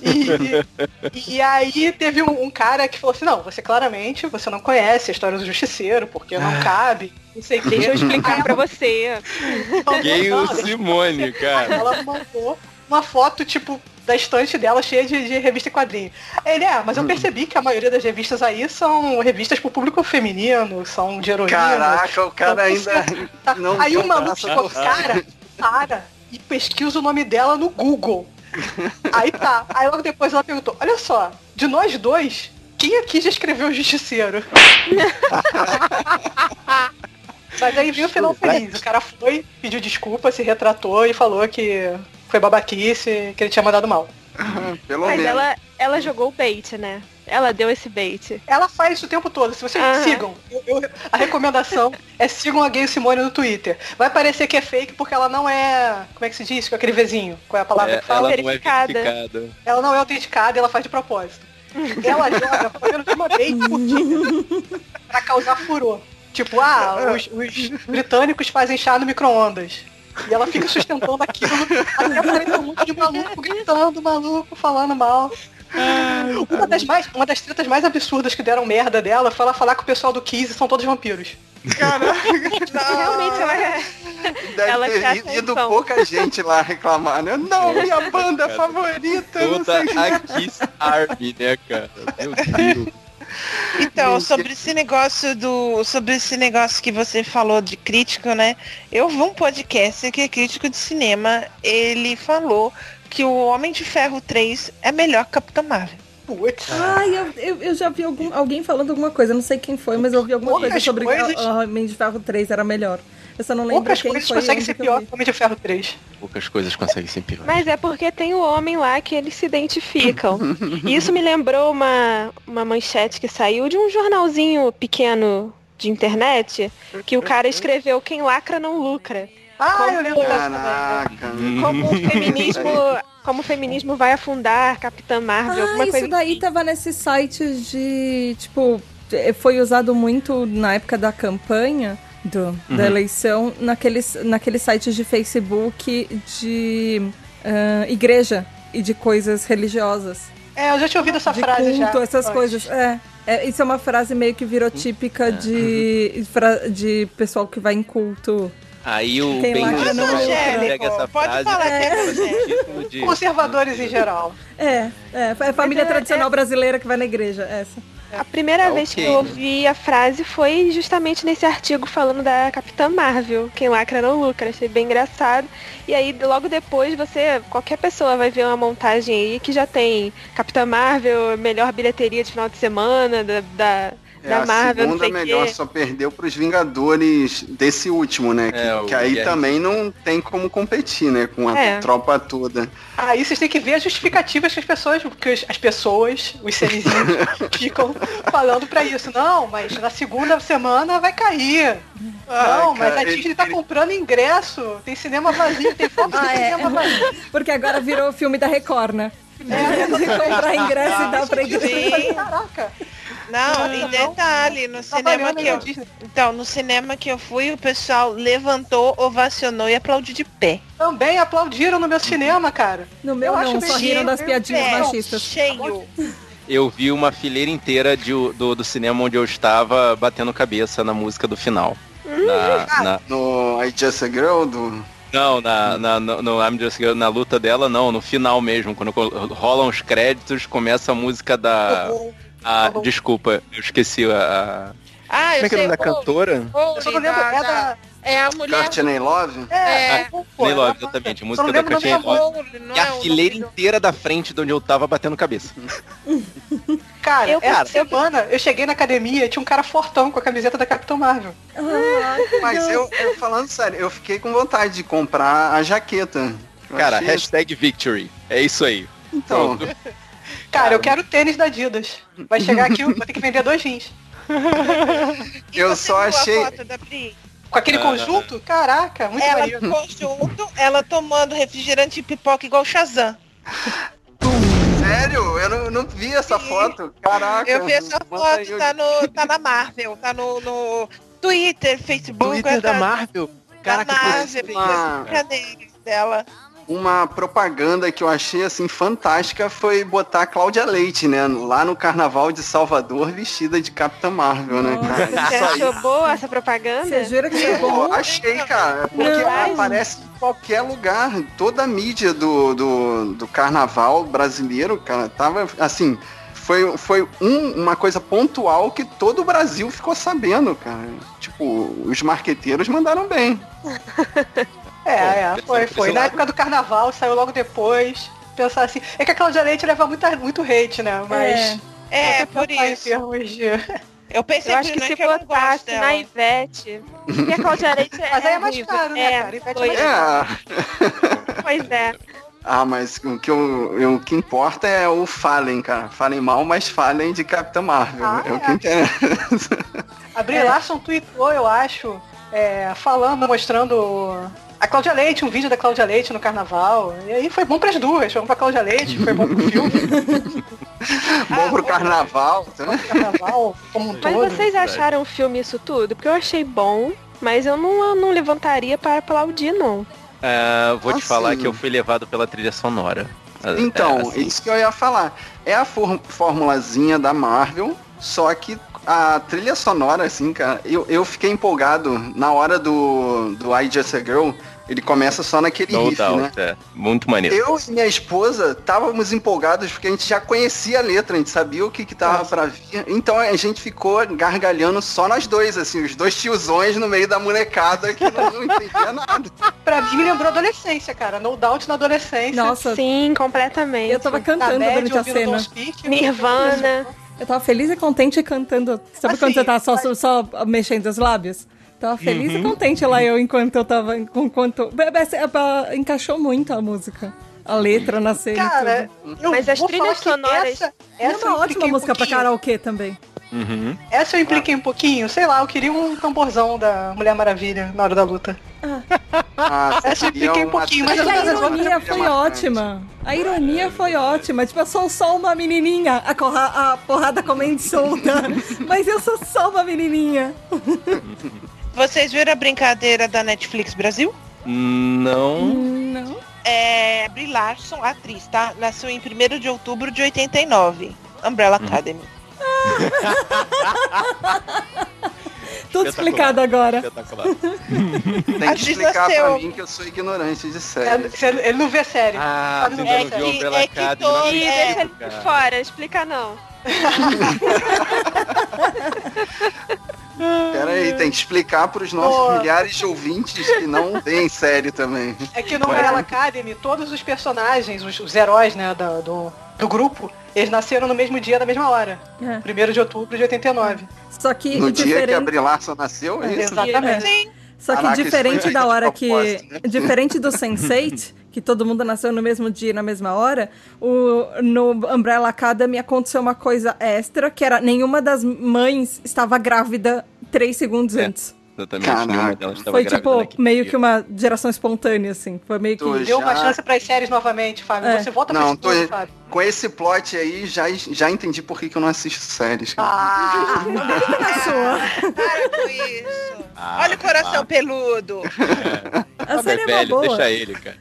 E, e aí teve um, um cara que falou assim, não, você claramente, você não conhece a história do justiceiro, porque não cabe, não sei o que. Deixa eu explicar pra você. Não, deixa eu Simone, cara. ela mandou uma foto, tipo, da estante dela cheia de, de revista e quadrinho. Ele é, mas eu percebi que a maioria das revistas aí são revistas pro público feminino, são de heroína. Caraca, o cara ainda Tá. não Aí o maluco ficou, cara, para e pesquisa o nome dela no Google. Aí tá. Aí logo depois ela perguntou, olha só, de nós dois, quem aqui já escreveu o Justiceiro? Mas aí viu o final feliz. O cara foi, pediu desculpa, se retratou e falou que foi babaquice, que ele tinha mandado mal. Pelo Mas menos. ela, ela jogou o bait, né? Ela deu esse bait. Ela faz isso o tempo todo. Se vocês Aham. sigam, eu- eu- a recomendação é sigam a Gay Simone no Twitter. Vai parecer que é fake porque ela não é. Como é que se diz? Com aquele Vzinho. Qual é a palavra É, que fala? ela não é verificada. verificada. Ela não é autenticada e ela faz de propósito. Ela joga pelo menos uma vez por dia pra causar furor. Tipo, ah, os, os britânicos fazem chá no micro-ondas. E ela fica sustentando aquilo até aparecer um monte de maluco gritando, maluco, falando mal. Uma das, mais, uma das tretas mais absurdas que deram merda dela foi ela falar que o pessoal do Kiss são todos vampiros. Realmente ela é. Deve ela ter ido atenção. pouca gente lá reclamar, né? Não, minha banda favorita, não Toda sei o que. a Kiss Army, né, cara? Meu Deus. Então, sobre esse negócio do. Sobre esse negócio que você falou de crítico, né? Eu vi um podcast que é crítico de cinema. Ele falou que o Homem de Ferro 3 é melhor que Capitão Marvel. Putz. Ai, eu, eu, eu já vi algum, alguém falando alguma coisa, não sei quem foi, mas eu vi alguma Poucas coisa sobre coisas- que o Homem de Ferro 3 era melhor. Eu só não lembro Poucas quem coisas foi. conseguem ser pior que o Homem de Ferro 3. Poucas coisas conseguem ser pior. Mas é porque tem o homem lá que eles se identificam. E isso me lembrou uma, uma manchete que saiu de um jornalzinho pequeno de internet, que o cara escreveu quem lacra não lucra. Ah, Como- eu lembro. Caraca. Como o feminismo, como o feminismo vai afundar Capitã Marvel, Ah, alguma isso coisa daí tava nesses sites de, tipo, eh, foi usado muito na época da campanha do, da eleição, naqueles, naqueles sites de Facebook de ah, igreja e de coisas religiosas. É, eu já tinha ouvido essa de frase culto, já. essas antes. coisas. É, é, isso é uma frase meio que virou típica de, fra- de pessoal que vai em culto. Aí o Quem Ben lacra não Shapiro lucra. pega essa Pode frase falar e que é de- Conservadores em geral. É, é, é família é- tradicional brasileira que vai na igreja, essa. A primeira Ah, vez que eu ouvi a frase foi justamente nesse artigo falando da Capitã Marvel. Quem lacra não lucra. Achei bem engraçado. E aí, logo depois, você, qualquer pessoa vai ver uma montagem aí que já tem Capitã Marvel, melhor bilheteria de final de semana, da, da, É da a Marvel, não segunda melhor, quê. só perdeu pros Vingadores desse último, né? Que, É, que aí Guerra também não tem como competir, né? Com a É. tropa toda. Aí vocês têm que ver as justificativas que as pessoas, que os- as pessoas, os serizinhos, ficam falando pra isso. Não, mas na segunda semana vai cair. Não, mas cara, a ele- Disney tá comprando ingresso. Tem cinema vazio, tem foto Ah, de é. cinema vazio. Porque agora virou filme da Record, né? É, De comprar ingresso e dar pra igreja. Caraca. Não, e detalhe, no cinema Trabalhando que eu. Então, no cinema que eu fui, o pessoal levantou, ovacionou e aplaudiu de pé. Também aplaudiram no meu cinema, cara. No meu Eu acho não, só riram das piadinhas machistas. cheio. Eu vi uma fileira inteira de, do, do cinema onde eu estava batendo cabeça na música do final. Na, na- No I Just a Girl do. não, na, na, no, no I'm Just Girl, na luta dela, não, no final mesmo, quando rolam os créditos, começa a música da. A, desculpa, eu esqueci a. Ah, Como eu é que é o nome da cantora? Eu só não lembro, é da... É a mulher. Courtney Love? É, É. Play Love, ela- exatamente, a música da Courtney da Love. E a é fileira inteira da frente de onde eu tava batendo cabeça. Cara, Eu- essa semana eu cheguei na academia e tinha um cara fortão com a camiseta da Capitão Marvel. Mas eu, eu, falando sério, eu fiquei com vontade de comprar a jaqueta. Cara, hashtag victory. É isso aí. Então, Pronto. Cara, eu quero tênis da Adidas. Vai chegar aqui, vou ter que vender dois rins. Eu só achei- da? Com aquele Ah. conjunto? Caraca, muito Ela maneiro. ficou junto, ela tomando refrigerante e pipoca igual o Shazam. sério? Eu não, não vi essa Sim. foto. Caraca. Eu vi essa foto, o- tá, no, tá na Marvel, tá no, no Twitter, Facebook, Twitter da tá- Marvel. da Caraca, Marvel, parece uma- cadê dela? Uma propaganda que eu achei assim fantástica foi botar a Cláudia Leite, né? Lá no carnaval de Salvador, vestida de Capitã Marvel, né, cara? Você Isso aí, achou boa essa propaganda? Você jura que é bom? achei, cara. Porque Não. ela aparece em qualquer lugar. Toda a mídia do, do, do carnaval brasileiro, cara, tava assim. Foi, foi um- uma coisa pontual que todo o Brasil ficou sabendo, cara. Tipo, os marqueteiros mandaram bem. É, é, foi, foi. Na época do carnaval, saiu logo depois. Pensar assim. É que a Cláudia Leite leva muita, muito hate, né? Mas. É, você por pensar em isso. de- Eu pensei Eu acho que se que gosto botasse na Ivete. Porque a Cláudia Leite é Mas aí é mais ruiva. caro, né, é, cara? Ivete é pois, mais É. pois é. Ah, mas o que, eu, eu- o que importa é o falem, cara. Falem mal, mas falem de Capitã Marvel. Ah, é, o é. que interessa. A Brie Larson tweetou, eu acho, é, falando, mostrando a Cláudia Leite, um vídeo da Cláudia Leite no carnaval. E aí foi bom pras duas. Foi bom pra Cláudia Leite, foi bom pro filme, Bom pro carnaval, né? pro carnaval, como um Mas todo. vocês acharam o filme isso tudo? Porque eu achei bom, mas eu não, eu não levantaria para aplaudir, não. É, vou te Assim. falar que eu fui levado pela trilha sonora. É, Então, assim, isso que eu ia falar. É a for- formulazinha da Marvel, só que a trilha sonora, assim, cara, eu, eu fiquei empolgado na hora do, do I Just a Girl. Ele começa só naquele no riff, né? doubt, é. Muito maneiro. Eu e minha esposa estávamos empolgados porque a gente já conhecia a letra, a gente sabia o que que tava pra vir. Então a gente ficou gargalhando só nós dois, assim, os dois tiozões no meio da molecada que não, não entendia nada. Pra mim me lembrou adolescência, cara. No Doubt na adolescência. Nossa, Sim, completamente. eu tava Na cantando bad, durante a cena. Speak. Nirvana. Eu tava feliz e contente cantando. Sabe Assim, quando você tá só, mas- só mexendo os lábios? Tava feliz e contente lá eu enquanto eu tava. Enquanto... Be- Encaixou muito a música. A letra na cena. Cara, tudo. eu Mas as trilhas sonoras- Essa, essa é uma ótima impliquei um música pra karaokê também. Uhum. Essa eu impliquei um pouquinho, sei lá, eu queria um tamborzão da Mulher Maravilha na hora da luta. Ah, você Essa eu impliquei um pouquinho, Mas mas a eu não- sonora ironia foi marcante. ótima. A ironia foi ótima. Tipo, eu sou só uma menininha. A, corra- a porrada comendo solta. Mas eu sou só uma menininha. Vocês viram a brincadeira da Netflix Brasil? Não. Não. É, Brie Larson, atriz, tá? Nasceu em 1 de outubro de 89. Umbrella Academy. Tudo explicado agora. Espetacular. Tem que explicar nasceu- pra mim que eu sou ignorante de É, série. você- ele não vê série. Ah, não vê não viu que- é que não E É, deixa ele fora, explica não. Pera aí, tem que explicar pros nossos Pô. milhares de ouvintes que não veem série também. É que no Umbrella Academy, todos os personagens, os, os heróis, né, da- do, do grupo, eles nasceram no mesmo dia, da mesma hora. É. 1 de outubro de 89. Só que No dia que a diferente. Larson nasceu, é isso? Exatamente. Sim. Só que diferente da hora que. né? Diferente do Sense8, que todo mundo nasceu no mesmo dia e na mesma hora, o, no Umbrella Academy aconteceu uma coisa extra, que era nenhuma das mães estava grávida três segundos É. antes. Exatamente. Caraca. Nenhuma delas estava Foi tipo meio dia. que uma geração espontânea, assim. Foi meio que. Tô- Deu uma chance pras séries novamente, Fábio. É. Você volta Não, pra tô- Fábio. Com esse plot aí, já, já entendi por que, que eu não assisto séries. cara. Ah, Na sua. Para com isso. Ah, Olha o coração peludo. A Ah, série é é uma velho, boa. deixa ele, cara.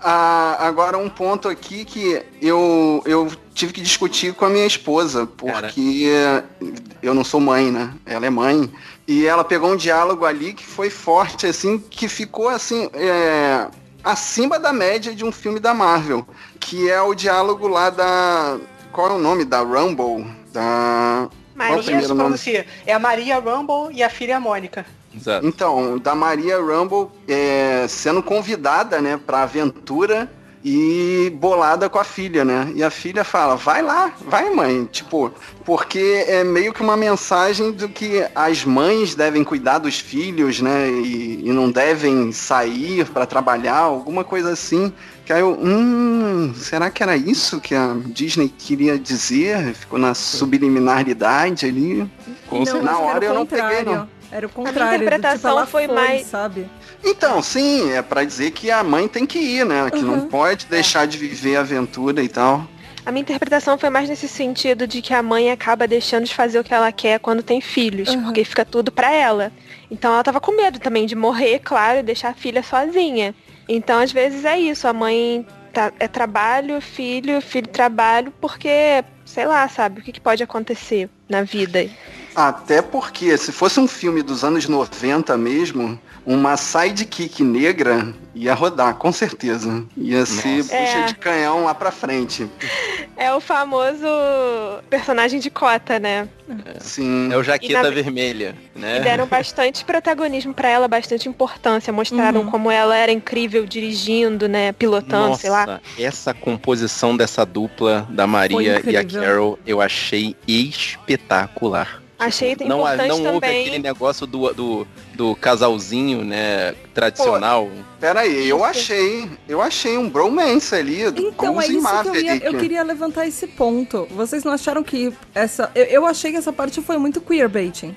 Ah, agora um ponto aqui que eu, eu tive que discutir com a minha esposa, porque eu não sou mãe, né? Ela é mãe. E ela pegou um diálogo ali que foi forte, assim, que ficou assim. é, acima da média de um filme da Marvel. Que é o diálogo lá da. Qual é o nome? Da Rumble? Da. É Maria se pronuncia. É a Maria Rumble e a filha Mônica. Exato. Então, da Maria Rumble é, sendo convidada, né, pra aventura e bolada com a filha, né? E a filha fala, vai lá, vai mãe, tipo, porque é meio que uma mensagem do que as mães devem cuidar dos filhos, né? E, e não devem sair pra trabalhar, alguma coisa assim. Que aí eu, hum, será que era isso que a Disney queria dizer? Ficou na subliminaridade ali. Com Não, na hora era eu não peguei, não. Era o contrário. interpretação tipo, ela foi mais- Sabe? Então, sim, é pra dizer que a mãe tem que ir, né? Que não pode deixar de viver a aventura e tal. A minha interpretação foi mais nesse sentido de que a mãe acaba deixando de fazer o que ela quer quando tem filhos, porque fica tudo pra ela. Então ela tava com medo também de morrer, claro, e deixar a filha sozinha. Então, às vezes é isso, a mãe tá- é trabalho, filho, filho trabalho, porque, sei lá, sabe, o que, que pode acontecer na vida. Até porque, se fosse um filme dos anos 90 mesmo, uma sidekick negra ia rodar, com certeza. Ia ser Nossa. bucha É. de canhão lá pra frente. É o famoso personagem de cota, né? Sim. É o Jaqueta na- Vermelha, né? E deram bastante protagonismo pra ela, bastante importância. Mostraram Uhum. como ela era incrível dirigindo, né? Pilotando, sei lá. Nossa, essa composição dessa dupla da Maria e a. Carol eu achei espetacular. Achei Não, importante não houve também. aquele negócio do, do, do casalzinho, né, tradicional. Pera aí, eu achei, eu achei um bromance ali do Então, é isso que eu, ia, eu queria levantar esse ponto. Vocês não acharam que essa. Eu, eu achei que essa parte foi muito queerbaiting.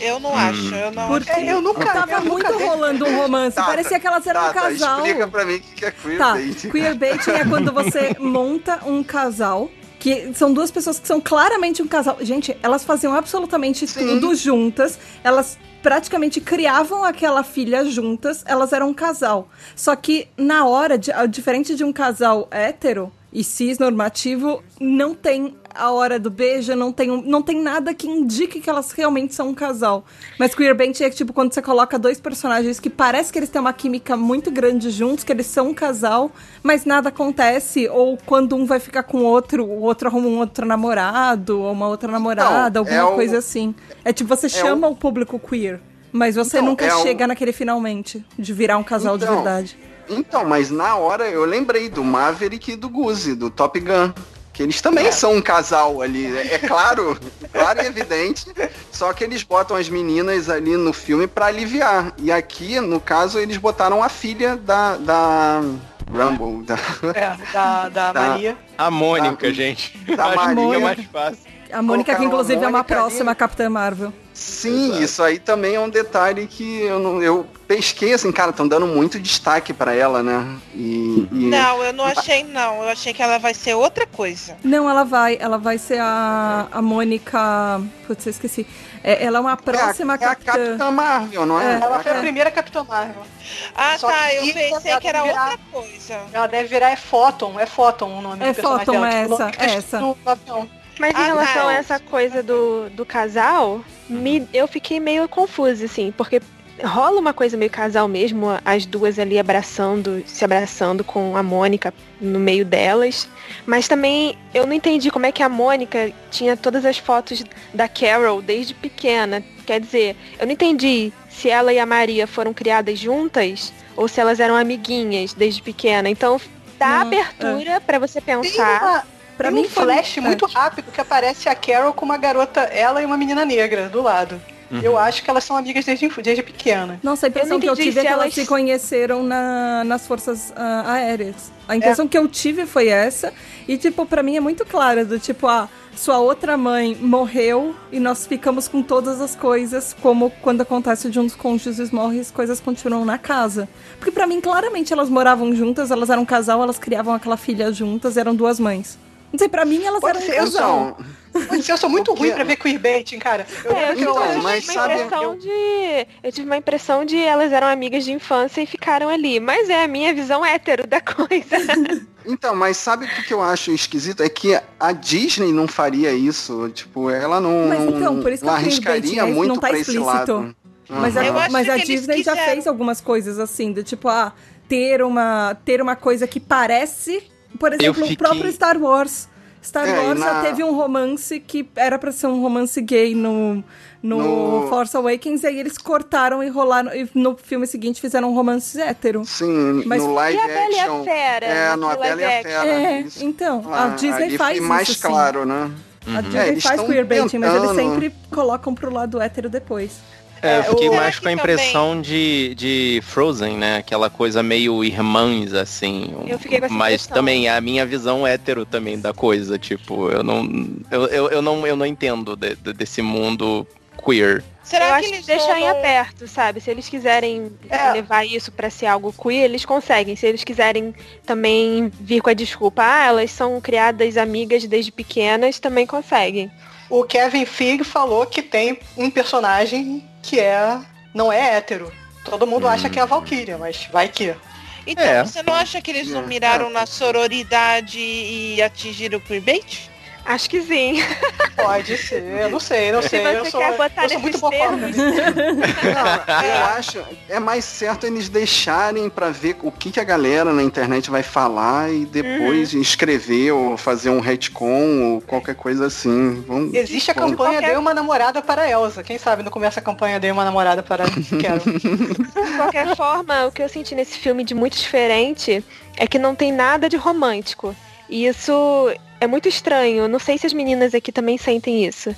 Eu não Hum. acho, eu não Porque É, eu nunca- tava eu nunca muito vi- rolando um romance. Tá, Parecia que elas eram Tá, um tá, casal. explica pra mim o que que é Tá, queerbait. queerbaiting é quando você monta um casal. Que são duas pessoas que são claramente um casal. Gente, elas faziam absolutamente Sim. tudo juntas. Elas praticamente criavam aquela filha juntas. Elas eram um casal. Só que na hora, de- diferente de um casal hétero e cis normativo, não tem a hora do beijo, não tem, um- não tem nada que indique que elas realmente são um casal. Mas queerbait é tipo quando você coloca dois personagens que parece que eles têm uma química muito grande juntos, que eles são um casal, mas nada acontece, ou quando um vai ficar com o outro, o outro arruma um outro namorado, ou uma outra namorada, Não, é alguma o- coisa assim. É tipo, você chama o público queer, mas você Então, nunca é o- chega naquele finalmente, de virar um casal de Então, verdade. Então, mas na hora eu lembrei do Maverick e do Goose, do Top Gun. Que eles também são um casal ali. É, é claro, claro e evidente. Só que eles botam as meninas ali no filme pra aliviar. E aqui, no caso, eles botaram a filha da. da Rumble. Da, É, da, da Tá. Maria. A Mônica, Tá. gente. Da Acho que fica Maria. mais fácil. A Mônica, que colocaram inclusive é uma Mônica ali. próxima Capitã Marvel. Sim, Exato. isso aí também é um detalhe que eu, não, eu pesquei, assim, cara, estão dando muito destaque pra ela, né? E, e- Não, eu não achei não. Eu achei que ela vai ser outra coisa. Não, ela vai. Ela vai ser a, a Mônica. Putz, eu esqueci. É, ela é uma próxima é a, é a capitã. Capitã Marvel, não é? Ela foi a É. primeira Capitã Marvel. Ah, Só tá. que Eu pensei que era virar- outra coisa. Ela deve virar é Photon, é Photon o nome É do personagem Photon, dela. é tipo, o essa, é escrito essa. no avião. Mas em Ah, relação não. a essa coisa do, do casal, me, eu fiquei meio confusa, assim, porque rola uma coisa meio casal mesmo, as duas ali abraçando, se abraçando com a Mônica no meio delas. Mas também eu não entendi como é que a Mônica tinha todas as fotos da Carol desde pequena. Quer dizer, eu não entendi se ela e a Maria foram criadas juntas ou se elas eram amiguinhas desde pequena. Então dá Não, abertura pra você Tem, pensar. uma, Pra mim um flash é. muito rápido que aparece a Carol com uma garota, ela e uma menina negra do lado. Uhum. Eu acho que elas são amigas desde, desde pequena. Nossa, a impressão não que eu tive é se que elas elas- se conheceram na- nas forças ah, aéreas. A impressão que eu tive foi essa. E, tipo, pra mim é muito clara, do tipo, ah, sua outra mãe morreu e nós ficamos com todas as coisas, como quando acontece de um dos cônjuges morre, as coisas continuam na casa. Porque pra mim, claramente, elas moravam juntas, elas eram um casal, elas criavam aquela filha juntas, eram duas mães. Não sei, pra mim elas Pode eram um ser, eu casal. Então, Pode ser, eu sou muito ruim pra ver queerbaiting, cara. Eu É, eu que eu tive Então, uma, mas uma sabe- impressão eu- de. Eu tive uma impressão de elas eram amigas de infância e ficaram ali. Mas é a minha visão hétero da coisa. Então, mas sabe o que eu acho esquisito? É que a Disney não faria isso. Tipo, ela não, Mas então, por isso que eu baiting, arriscaria é isso, muito não tá pra esse explícito. lado. Mas, Aham. a, Eu mas a Disney já quiseram. fez algumas coisas assim, do tipo, ah, ter uma, ter uma coisa que parece, por exemplo, fiquei- o próprio Star Wars. Star É, Wars já na- teve um romance que era pra ser um romance gay no, no, No- Force Awakens, e aí eles cortaram e rolaram, e no filme seguinte fizeram um romance hétero. Sim, Mas- no live E a Bela e a. Fera, É, no A Bela e a Fera. É, isso. então, Ah, a Disney ali faz foi mais isso, sim. claro, né? A Disney É, eles faz queerbaiting, mas eles sempre colocam pro lado hétero depois. É, eu É, fiquei o- mais com a impressão de, de Frozen, né? Aquela coisa meio irmãs, assim. Eu fiquei com essa Mas impressão. também a minha visão hétero também da coisa, tipo, eu não. Eu, eu, eu não, eu não entendo de- de- desse mundo queer. Será eu que eles deixar em aberto, sabe? Se eles quiserem É. levar isso pra ser algo queer, eles conseguem. Se eles quiserem também vir com a desculpa, ah, elas são criadas amigas desde pequenas, também conseguem. O Kevin Feige falou que tem um personagem que é não é hétero. Todo mundo acha que é a Valkyria, mas vai que. Então, É. você não acha que eles não miraram na sororidade e atingiram o queerbait? Acho que sim. Pode ser, não sei, não Se sei. você Eu sou, quer botar eu sou muito boa. Não, eu acho é mais certo eles deixarem pra ver o que, que a galera na internet vai falar e depois escrever ou fazer um retcon ou qualquer coisa assim. Vamos, Existe a vamos- campanha Qualquer- Dei uma namorada para Elsa. Quem sabe não começa a campanha Dei uma namorada para Carol. De qualquer forma, o que eu senti nesse filme de muito diferente é que não tem nada de romântico. E isso é muito estranho. Não sei se as meninas aqui também sentem isso.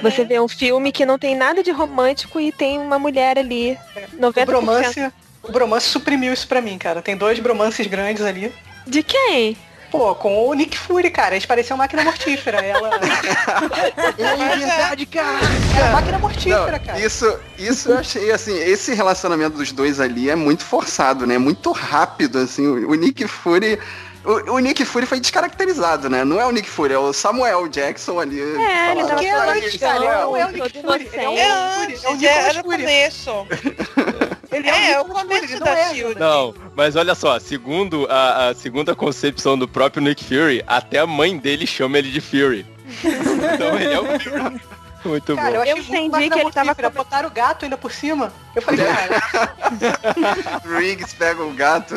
Você vê um filme que não tem nada de romântico e tem uma mulher ali. O 90%. bromance, o bromance suprimiu isso pra mim, cara. Tem dois bromances grandes ali. De quem? Pô, com o Nick Fury, cara. Eles pareciam máquina mortífera. Ela É verdade, cara. era máquina mortífera, Não, cara. isso, isso eu achei assim, esse relacionamento dos dois ali é muito forçado, né? Muito rápido, assim. O, o Nick Fury. O, o Nick Fury foi descaracterizado, né? Não é o Nick Fury, é o Samuel Jackson ali. É, ele tava Que é "Ah, antes, cara. Ele não é o Nick Fury. Ele é o. É Nick Fury. É o começo. Ele É, é o começo da não é. Shield. Não, mas olha só, segundo a, a segunda concepção do próprio Nick Fury, até a mãe dele chama ele de Fury. então ele é o Fury. Muito Cara, eu bom. Eu muito entendi que ele tava com- Botaram o gato ainda por cima. Eu falei, cara, Riggs pega o gato.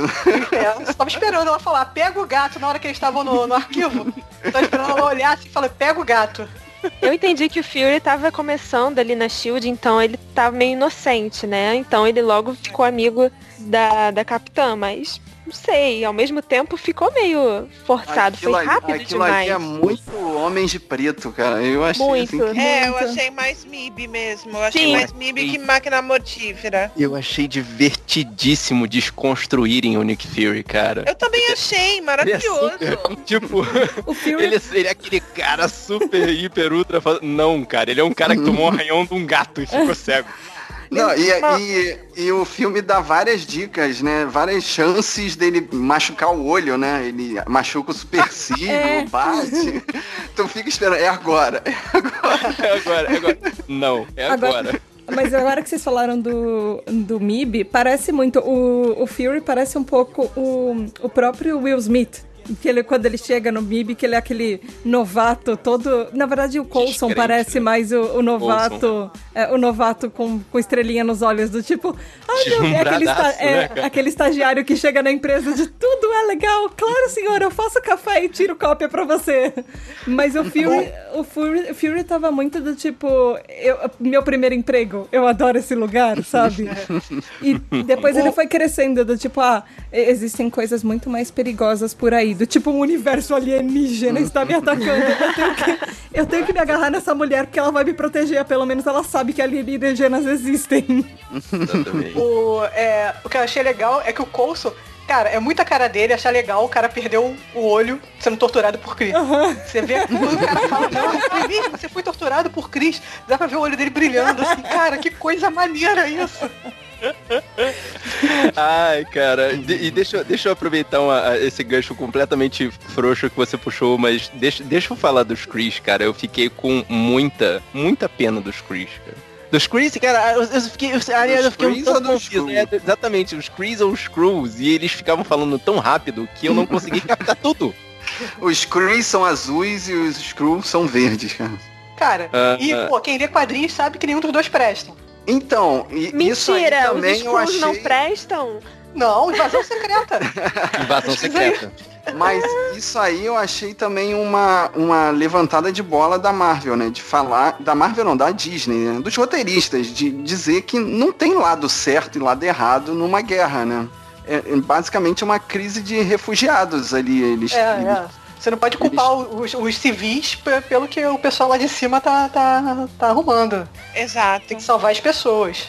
é, eu tava esperando ela falar, pega o gato na hora que eles estavam no, no arquivo. Eu tava esperando ela olhar assim e falar, pega o gato. Eu entendi que o Fury tava começando ali na Shield, então ele tava meio inocente, né? Então ele logo ficou amigo da, da capitã, mas não sei, ao mesmo tempo ficou meio forçado, Aquilo foi rápido aquilo demais. ali é muito Homens de Preto, cara. Eu achei Muito. assim que... É, eu achei mais MIB mesmo. Eu achei Sim. mais MIB que máquina mortífera. Eu achei divertidíssimo desconstruírem o Nick Fury, cara. Eu também achei maravilhoso. Tipo, O Fury ele, ele é aquele cara super, hiper, ultra... Não, cara, ele é um cara que tomou um arranhão de um gato e ficou cego. Não, e, e, e o filme dá várias dicas, né? Várias chances dele machucar o olho, né? Ele machuca o supercílio, É. bate. Tu fica esperando, é agora. É agora, é agora. Não, é Agora- agora. Mas agora que vocês falaram do, do MIB, parece muito. O, o Fury parece um pouco o, o próprio Will Smith. Que ele, quando ele chega no MIB, que ele é aquele novato todo. Na verdade, o Coulson Descrente, parece né? mais o, o novato. é, o novato com, com estrelinha nos olhos, do tipo. Meu, é aquele, esta- é né, aquele estagiário que chega na empresa de tudo é legal. Claro, senhor, eu faço café e tiro cópia pra você. Mas o Fury, o Fury, Fury tava muito do tipo. Eu, meu primeiro emprego, eu adoro esse lugar, sabe? E depois ele foi crescendo do tipo, ah, existem coisas muito mais perigosas por aí. Do tipo, um universo alienígena está me atacando. Eu tenho, que, eu tenho que me agarrar nessa mulher porque ela vai me proteger. Pelo menos ela sabe que alienígenas existem. O, é, o que eu achei legal é que o Coulson, cara, é muita cara dele achar legal o cara perdeu o olho sendo torturado por Chris. Você vê quando o cara fala, não, mesmo, você foi torturado por Chris. Dá pra ver o olho dele brilhando assim, cara, que coisa maneira isso. Ai, cara. De- e deixa, eu- deixa eu aproveitar uma- esse gancho completamente frouxo que você puxou, mas deixa, deixa eu falar dos Chris, cara. Eu fiquei com muita, muita pena dos Chris, cara. Dos Chris, cara, eu, eu fiquei, eu, aliás, eu fiquei um Chris ou tanto dos confuso. É, exatamente, os Chris ou os Crews. E eles ficavam falando tão rápido que eu não consegui captar tudo. Os Krees são azuis e os Skrulls são verdes, cara. Cara, Ah, e ah. pô, quem lê quadrinhos sabe que nenhum dos dois prestam. Então, e, isso aí Mentira, os também eu achei... não prestam. Não, invasão secreta. Invasão secreta. Mas isso aí eu achei também uma, uma levantada de bola da Marvel, né? De falar. Da Marvel não, da Disney, né? Dos roteiristas, de dizer que não tem lado certo e lado errado numa guerra, né? É, é basicamente uma crise de refugiados ali. Eles, É, eles- é. Você não pode culpar os, os civis pe- pelo que o pessoal lá de cima tá, tá, tá arrumando. Exato. Tem que salvar as pessoas.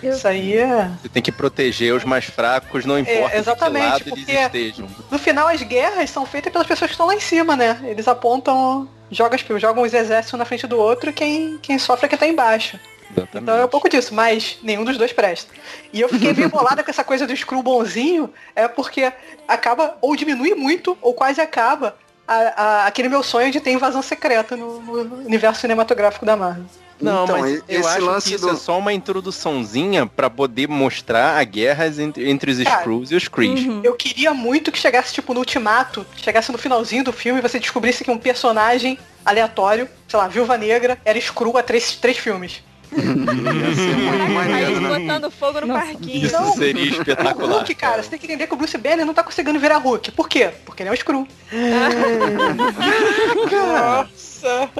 Eu- Isso aí é. Você tem que proteger os mais fracos, não importa exatamente, de que lado porque- eles estejam. No final, as guerras são feitas pelas pessoas que estão lá em cima, né? Eles apontam, jogam, as- jogam os exércitos um na frente do outro e quem, quem sofre é quem tá embaixo. Exatamente. Então é um pouco disso, mas nenhum dos dois presta. E eu fiquei meio bolada com essa coisa do Screw bonzinho, é porque acaba, ou diminui muito, ou quase acaba, a- a- aquele meu sonho de ter invasão secreta no, no universo cinematográfico da Marvel. Não, Então, mas eu esse acho lance que isso do- é só uma introduçãozinha pra poder mostrar a guerra entre, entre os Skrulls e os Krees. Uhum. Eu queria muito que chegasse, tipo, no ultimato, chegasse no finalzinho do filme e você descobrisse que um personagem aleatório, sei lá, Viúva Negra, era Skrull há três, três filmes. Ia ser muito maneiro, aí né? botando fogo no Nossa. parquinho. Isso Não. seria O espetacular. Hulk, cara, você tem que entender que o Bruce Banner não tá conseguindo virar Hulk. Por quê? Porque ele é um Skrull. Nossa.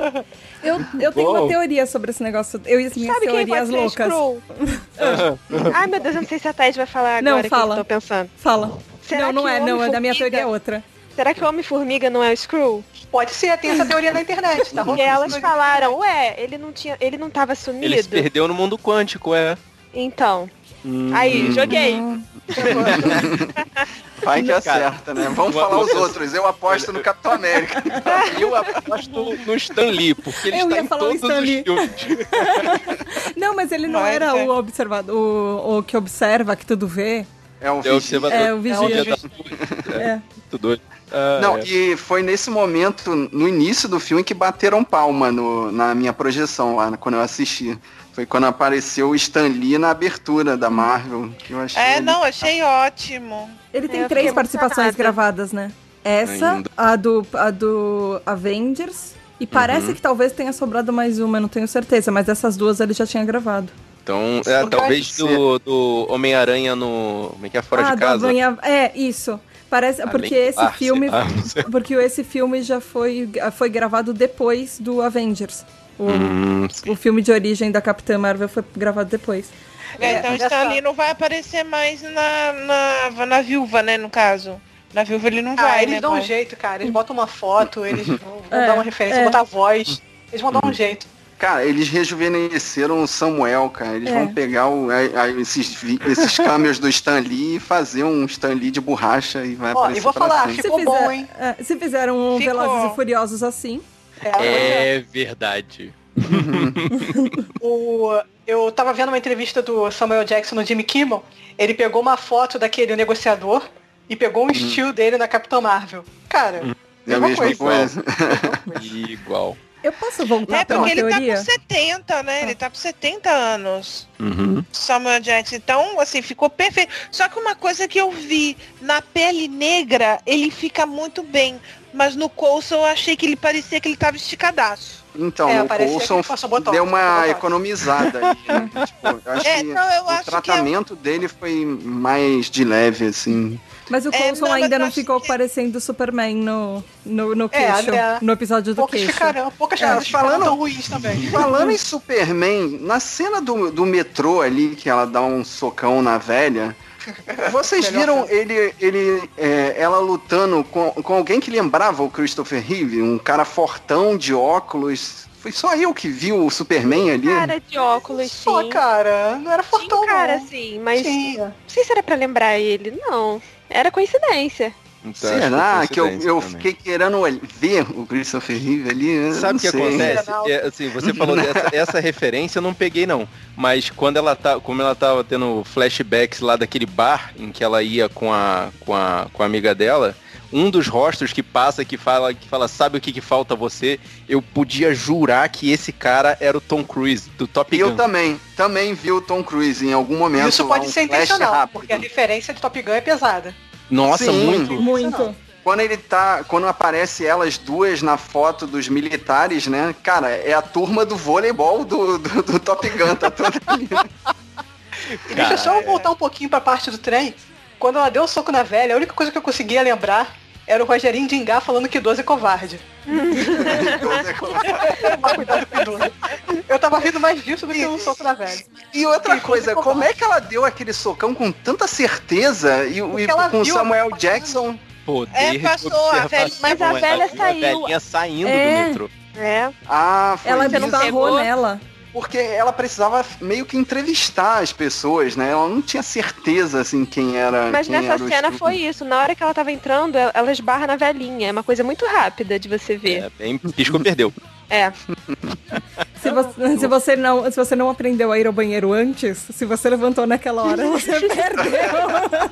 Eu, eu tenho Uou. uma teoria sobre esse negócio. Eu e as minhas Sabe quem teorias pode ser loucas. Ai, meu Deus, eu não sei se a Thaís vai falar Não, agora fala. que eu tô pensando. Fala. Será não, não é, o não, é da minha teoria é outra. Será que o Homem-Formiga não é o Skrull? Pode ser, tem essa teoria na internet, tá? Porque elas falaram, ué, ele não tinha, ele não tava sumido. Ele se perdeu no mundo quântico, é. Então. Hum. Aí, joguei. Vai que acerta, né? Vamos falar os outros. Eu aposto no Capitão América. Eu aposto no Stan Lee, porque ele Eu está ia em falar o todos Stan os Lee. filmes. Não, mas ele não Mas era é. o observador, o, o que observa, que tudo vê. É o É o Vigia. observador. É, o vigia. Filha da- É. Tudo doido. Ah, Não, é. e foi nesse momento, no início do filme, que bateram palma no- na minha projeção lá, quando eu assisti. Foi quando apareceu o Stan Lee na abertura da Marvel, que eu achei... É, não, achei ótimo. Ele tem Eu três participações gravadas, né? Essa, Ainda. a do, a do Avengers. E parece Uhum. que talvez tenha sobrado mais uma, eu não tenho certeza, mas essas duas ele já tinha gravado. Então, é, talvez do, do Homem-Aranha no. Como é que é? Fora ah, de do casa. Aranha- É, isso. Parece, porque esse filme. sei. Porque esse filme já foi, foi gravado depois do Avengers. O, Hum, o filme de origem da Capitã Marvel foi gravado depois. É, então nessa- Stan Lee não vai aparecer mais na, na, na viúva, né, no caso. Na viúva ele não Ah, vai, eles né? dão um jeito, cara. Eles botam uma foto, eles vão, vão É, dar uma referência, é. botar voz. Eles vão dar um jeito. Cara, eles rejuvenesceram o Samuel, cara. Eles É. vão pegar o- a- a- esses, esses do Stan Lee e fazer um Stan Lee de borracha e vai Ó, aparecer e vou pra falar, sempre. Ficou bom, hein? é, se fizeram um Ficou. Velozes e Furiosos assim. É, é. é verdade. O, eu tava vendo uma entrevista do Samuel Jackson no Jimmy Kimmel. Ele pegou uma foto daquele negociador e pegou um estilo dele na Capitã Marvel. Cara, É a mesma mesma coisa. coisa. Igual. Eu posso voltar É, pra uma porque ele teoria? tá com 70, né? Ele tá com 70 anos. Uhum. Samuel Jackson. Então, assim, ficou perfeito. Só que uma coisa que eu vi, na pele negra, ele fica muito bem. Mas no Coulson eu achei que ele parecia que ele tava esticadaço. Então, É, o parecia que Coulson botox, deu uma economizada ali. né? Tipo, eu acho É, que não, eu o acho que é- tratamento dele foi mais de leve, assim. Mas o É, Coulson não, mas ainda não ficou que- parecendo o Superman no, no, no É, queixo, né? no episódio do poucas queixo. ficaram, poucas É, falando- tão ruins também. Falando em Superman, na cena do, do metrô ali, que ela dá um socão na velha, vocês viram ele, ele é, ela lutando com, com alguém que lembrava o Christopher Reeve? Um cara fortão de óculos. Foi só eu que vi o Superman ali. Cara de óculos, sim. Só, cara, não era fortão, um cara, não. assim, mas Tinha. não sei se era pra lembrar ele. Não, era coincidência. Então, Será que eu, coincidência eu também. fiquei querendo ver o Christopher Reeve ali? Eu Sabe o que sei. acontece? É, assim, você falou dessa essa referência, eu não peguei não. Mas quando ela tá, como ela tava tendo flashbacks lá daquele bar em que ela ia com a, com a, com a amiga dela, um dos rostos que passa que fala, que fala, sabe o que, que falta a você? Eu podia jurar que esse cara era o Tom Cruise do Top E eu Gun. também, também vi o Tom Cruise em algum momento. Isso lá, pode um ser intencional, rápido. porque a referência de Top Gun é pesada. Nossa, Sim. muito. Muito. Quando ele tá. Quando aparece elas duas na foto dos militares, né? Cara, é a turma do voleibol do, do, do Top Gun, tá toda ali. E deixa só eu voltar um pouquinho pra parte do trem. Quando ela deu o soco na velha, a única coisa que eu conseguia lembrar era o Rogerinho Dingá falando que idoso é covarde. Tomar cuidado com idoso. Eu tava rindo mais disso do que um soco na velha. E outra Sim, coisa, ficou como é que ela deu aquele socão com tanta certeza e, e com o Samuel a- Jackson? Poder É, de passou a velha- mas a ela velha saiu. A velhinha saindo É. do metrô. É. Ah, foi Ela não pegou? nela. Porque ela precisava meio que entrevistar as pessoas, né? Ela não tinha certeza, assim, quem era. Mas quem nessa era cena foi isso. Na hora que ela tava entrando, ela esbarra na velhinha. É uma coisa muito rápida de você ver. É, bem, piscou, perdeu. É. Se você, se, você não, se você não aprendeu a ir ao banheiro antes, se você levantou naquela hora, você perdeu.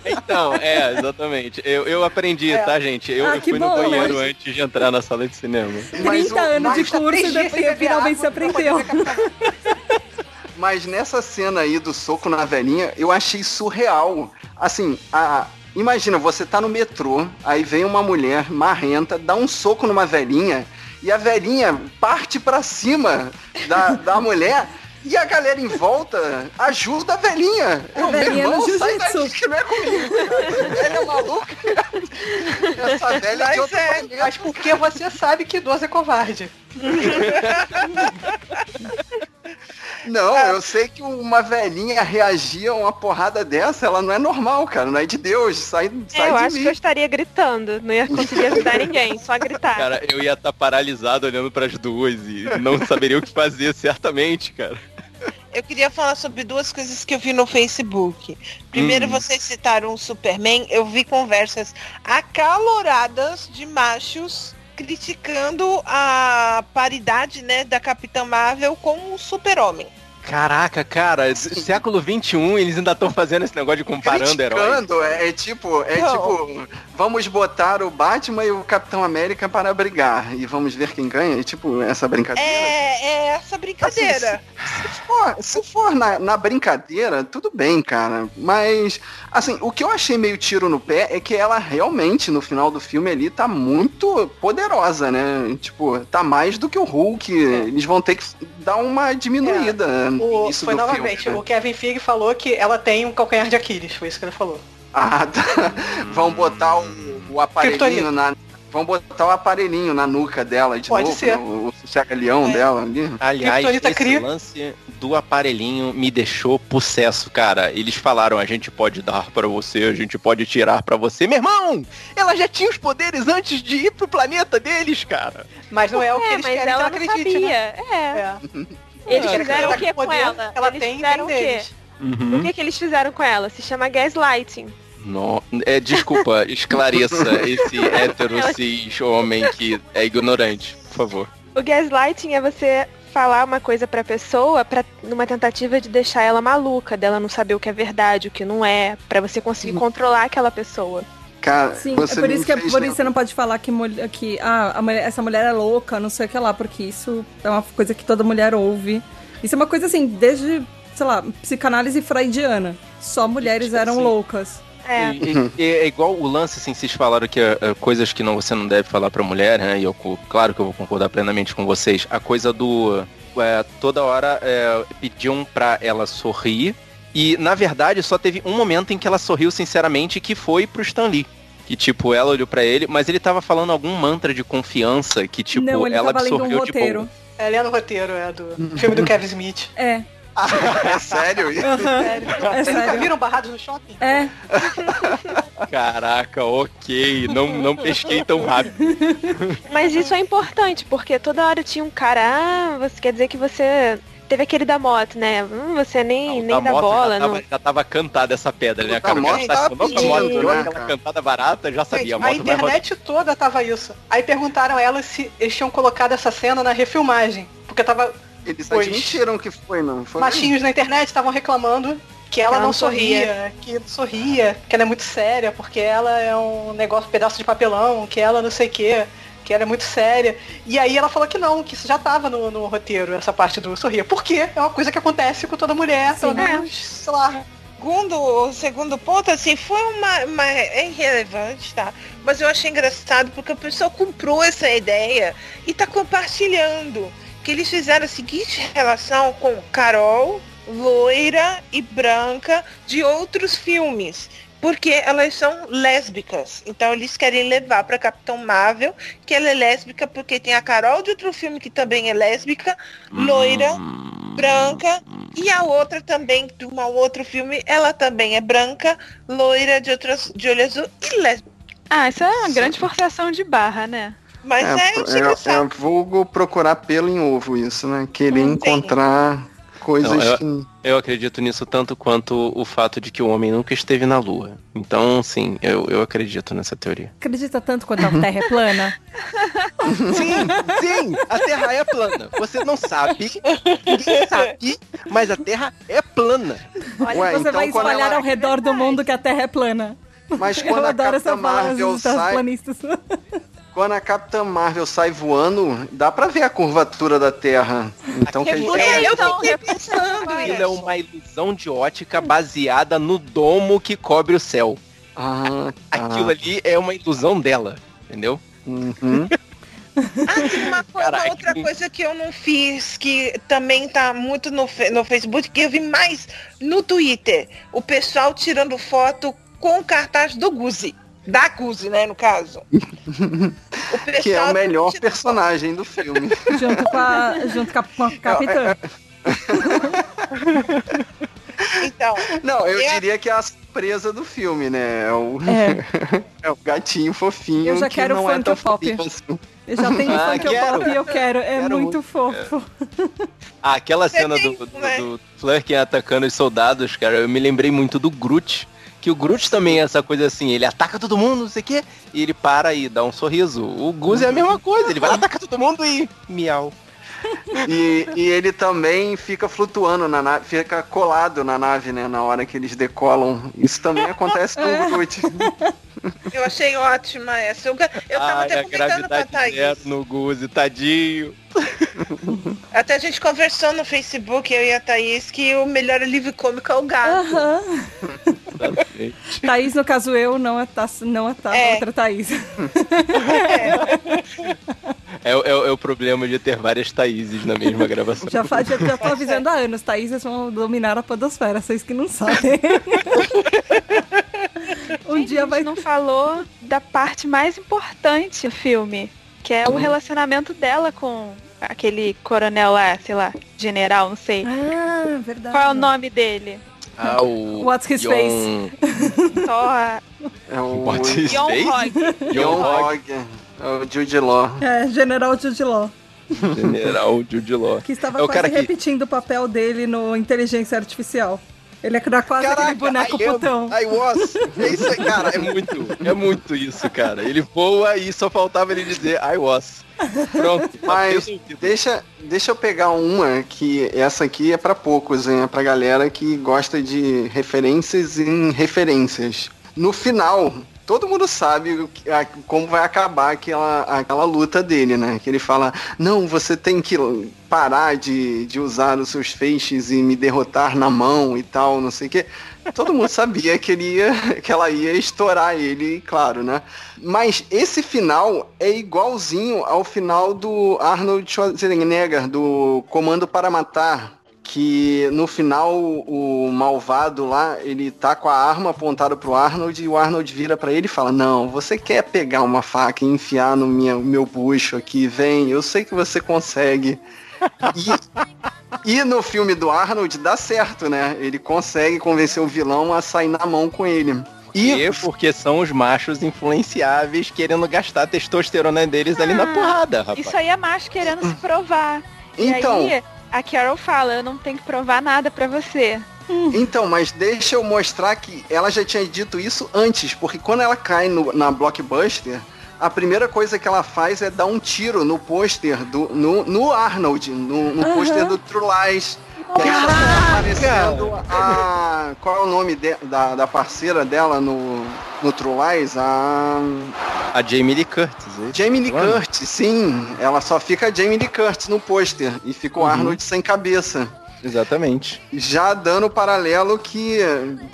Então, é, exatamente. Eu, eu aprendi, tá, gente? Eu, Ah, eu fui no bom, banheiro mas- antes de entrar na sala de cinema. 30 anos de mas tá curso e depois finalmente você aprendeu. Mas nessa cena aí do soco na velhinha, eu achei surreal. Assim, a. Imagina, você tá no metrô, aí vem uma mulher marrenta, dá um soco numa velhinha, e a velhinha parte pra cima da, da mulher, e a galera em volta ajuda a velhinha. Eu, meu velhinha no irmão, sai daqui que não é comigo. Essa velha é maluca. Essa velha é de Mas é, planeta. mas porque você sabe que idoso é covarde. Não, eu sei que uma velhinha reagir a uma porrada dessa, ela não é normal, cara. Não é de Deus. Sai, sai eu de acho mim. que eu estaria gritando. Não ia conseguir ajudar ninguém, só gritar. Cara, eu ia estar paralisado olhando pras duas e não saberia o que fazer, certamente, cara. Eu queria falar sobre duas coisas que eu vi no Facebook. Primeiro, Hum. vocês citaram o Superman. Eu vi conversas acaloradas de machos criticando a paridade, né, da Capitã Marvel com o Super-Homem. Caraca, cara, século XXI eles ainda estão fazendo esse negócio de comparando heróis. Criticando, é, é tipo, é Não. tipo, vamos botar o Batman e o Capitão América para brigar e vamos ver quem ganha. É tipo essa brincadeira. É, é essa brincadeira. Se for, se for na, na brincadeira, tudo bem, cara. Mas, assim, o que eu achei meio tiro no pé é que ela realmente, no final do filme ali, tá muito poderosa, né? Tipo, tá mais do que o Hulk. Eles vão ter que dar uma diminuída no O, início foi do novamente, filme. né? o Kevin Feige falou que ela tem um calcanhar de Aquiles, foi isso que ele falou. Ah, tá. Vão botar o, o aparelhinho Kryptonita. na. Vão botar o aparelhinho na nuca dela de Pode novo, ser. né? o, o sossega-leão É. dela ali. Aliás, Kryptonita esse cria. lance do aparelhinho me deixou possesso, cara. Eles falaram, a gente pode dar pra você, a gente pode tirar pra você. Meu irmão, ela já tinha os poderes antes de ir pro planeta deles, cara. Mas não é, o que É, eles querem que ela ela não acredite, sabia. né? É. É. Eles fizeram o que com ela? Ela Eles tem fizeram o quê? deles. O que, que eles fizeram com ela? Se chama gaslighting. No... É, desculpa, esclareça esse hétero cis homem que é ignorante, por favor. O gaslighting é você falar uma coisa pra pessoa pra, numa tentativa de deixar ela maluca, dela não saber o que é verdade, o que não é, pra você conseguir controlar aquela pessoa. Cara, Sim, você é por isso que, é, por isso você não pode falar que, que ah, a mulher- essa mulher é louca, não sei o que lá, porque isso é uma coisa que toda mulher ouve. Isso é uma coisa assim, desde, sei lá, psicanálise freudiana. Só mulheres eram Sim. loucas. É. E- e- é igual o lance, assim, vocês falaram que é, é, coisas que não, você não deve falar pra mulher, né? E eu, claro que eu vou concordar plenamente com vocês. A coisa do. é, toda hora é, pediam pra ela sorrir. E, na verdade, só teve um momento em que ela sorriu sinceramente, que foi pro Stan Lee. Que, tipo, ela olhou pra ele, mas ele tava falando algum mantra de confiança que, tipo, não, ele ela tava lendo um absorveu de roteiro. boa. É, lendo o roteiro, é do filme do Kevin Smith. É, é sério? Sério. é Vocês nunca sério. viram Barrados no Shopping? É, Caraca, ok. Não, não pesquei tão rápido. Mas isso é importante, porque toda hora tinha um cara, ah, você quer dizer que você. Teve aquele da moto, né? Hum, você nem, Não, nem dá bola, já não. tava, já tava cantada essa pedra, né, cara? Moto tá pedindo, moto, né, aquela cara? cantada barata, já sabia. Gente, a a moto vai rodar. internet toda tava isso. Aí perguntaram a ela se eles tinham colocado essa cena na refilmagem. Porque tava Eles Pois. admitiram que foi, não foi? machinhos na internet estavam reclamando que ela Ela não não sorria, que não sorria, que ela é muito séria, porque ela é um negócio, um pedaço de papelão, que ela não sei o quê, que ela é muito séria. E aí ela falou que não, que isso já tava no, no roteiro, essa parte do sorrir. Porque é uma coisa que acontece com toda mulher, pelo menos, sei lá. Segundo, segundo ponto, assim, foi uma, uma. É irrelevante, tá? Mas eu achei engraçado porque a pessoa comprou essa ideia e tá compartilhando. Que eles fizeram a seguinte relação com Carol, loira e branca de outros filmes. Porque elas são lésbicas. Então eles querem levar pra Capitão Marvel que ela é lésbica porque tem a Carol de outro filme que também é lésbica, loira, branca, e a outra também, de um outro filme, ela também é branca, loira, de, outras, de olho azul e lésbica. Ah, isso é uma grande forçação de barra, né? Mas é, é, é, é vulgo procurar pelo em ovo isso, né? Querer Hum, encontrar Coisas Não, eu- que. Eu acredito nisso tanto quanto o fato de que o homem nunca esteve na Lua. Então, sim, eu, eu acredito nessa teoria. Acredita tanto quanto a Terra é plana? Sim, sim, a Terra é plana. Você não sabe, ninguém sabe, mas a Terra é plana. Olha, Ué, você então vai espalhar ela- ao redor do mundo que a Terra é plana. Mas Eu quando a adoro Capitã essa fala Marvel sai. Quando a Capitã Marvel sai voando, dá pra ver a curvatura da Terra. Então quer dizer. É, eu fiquei pensando Aquilo é uma ilusão de ótica baseada no domo que cobre o céu. Ah, tá. Aquilo ali é uma ilusão dela, entendeu? Uhum. Ah, tem uma, coisa, Caraca. outra coisa que eu não fiz, que também tá muito no, no Facebook, que eu vi mais no Twitter. O pessoal tirando foto com o cartaz do Guzi. Da Guzi, né, no caso. O Que é o melhor tira- personagem do filme. junto com a, junto com a, com a Capitã. Então, Não, eu É. diria que é a surpresa do filme, né? É o, É. é o gatinho fofinho. Eu já que quero não é Funko tão Pop. assim. Eu já tenho Ah, funk quero. pop e eu quero. É Quero muito muito. fofo. Ah, aquela Você cena tem, do, do, né? do Flerken atacando os soldados, cara, eu me lembrei muito do Groot. Que o Groot também é essa coisa assim, ele ataca todo mundo, não sei o quê, e ele para e dá um sorriso. O Gus é a mesma coisa, ele vai lá, ataca todo mundo e miau. E, e ele também fica flutuando na nave, fica colado na nave, né? Na hora que eles decolam. Isso também acontece com o Groot. eu achei ótima essa. Eu, eu tava Ai, até a comentando com a Thaís. no Gus, tadinho. Até a gente conversou no Facebook, eu e a Thaís, que o melhor alívio cômico é o gato. Aham. Thaís, no caso eu, não a, tá, não a tá, É. outra Thaís. É, o- é o- é o problema de ter várias Thaíses na mesma gravação. Já, já, já tô avisando há anos, Thaíses vão dominar a podosfera, vocês que não sabem. um Gente, dia a vai... gente não falou da parte mais importante do filme, que é o relacionamento dela com aquele coronel lá, sei lá, general, não sei. Ah, verdade. Qual é o nome dele? Ah, o What's his Yon- Só É o What's his Yon face? Hog. John Hogg. É o Jude Law. É, General Jude Law, General Jude Law. que estava É o quase cara que- repetindo o papel dele no Inteligência Artificial. Ele era quase aquele boneco I am- putão. I was. É isso aí, cara. É muito, é muito isso, cara. Ele voa e só faltava ele dizer I was. Pronto. Mas deixa, deixa eu pegar uma que essa aqui é pra poucos, hein? É pra galera que gosta de referências em referências. No final, todo mundo sabe como vai acabar aquela, aquela luta dele, né? Que ele fala, não, você tem que parar de, de usar os seus feixes e me derrotar na mão e tal, não sei o quê. Todo mundo sabia que, ele ia, que ela ia estourar ele, claro, né? Mas esse final é igualzinho ao final do Arnold Schwarzenegger, do Comando para Matar. Que no final o malvado lá, ele tá com a arma apontada pro Arnold e o Arnold vira pra ele e fala: Não, você quer pegar uma faca e enfiar no minha, meu bucho aqui? Vem, eu sei que você consegue. E, e no filme do Arnold dá certo, né? Ele consegue convencer o vilão a sair na mão com ele. E porque são os machos influenciáveis querendo gastar a testosterona deles ali na porrada, rapaz. Isso aí é macho querendo se provar. Então- E aí, a Carol fala, eu não tenho que provar nada pra você. Então, mas deixa eu mostrar que ela já tinha dito isso antes, porque quando ela cai no- na Blockbuster, a primeira coisa que ela faz é dar um tiro no pôster do. no, no Arnold, no, no Aham. pôster do True Lies. Que aí tá aparecendo a. Qual é o nome de- da, da parceira dela no, no True Lies? A. A Jamie Lee Curtis. hein? Jamie Lee. Curtis, sim. Ela só fica a Jamie Lee Curtis no pôster. E fica o Uhum. Arnold sem cabeça. Exatamente. Já dando o paralelo que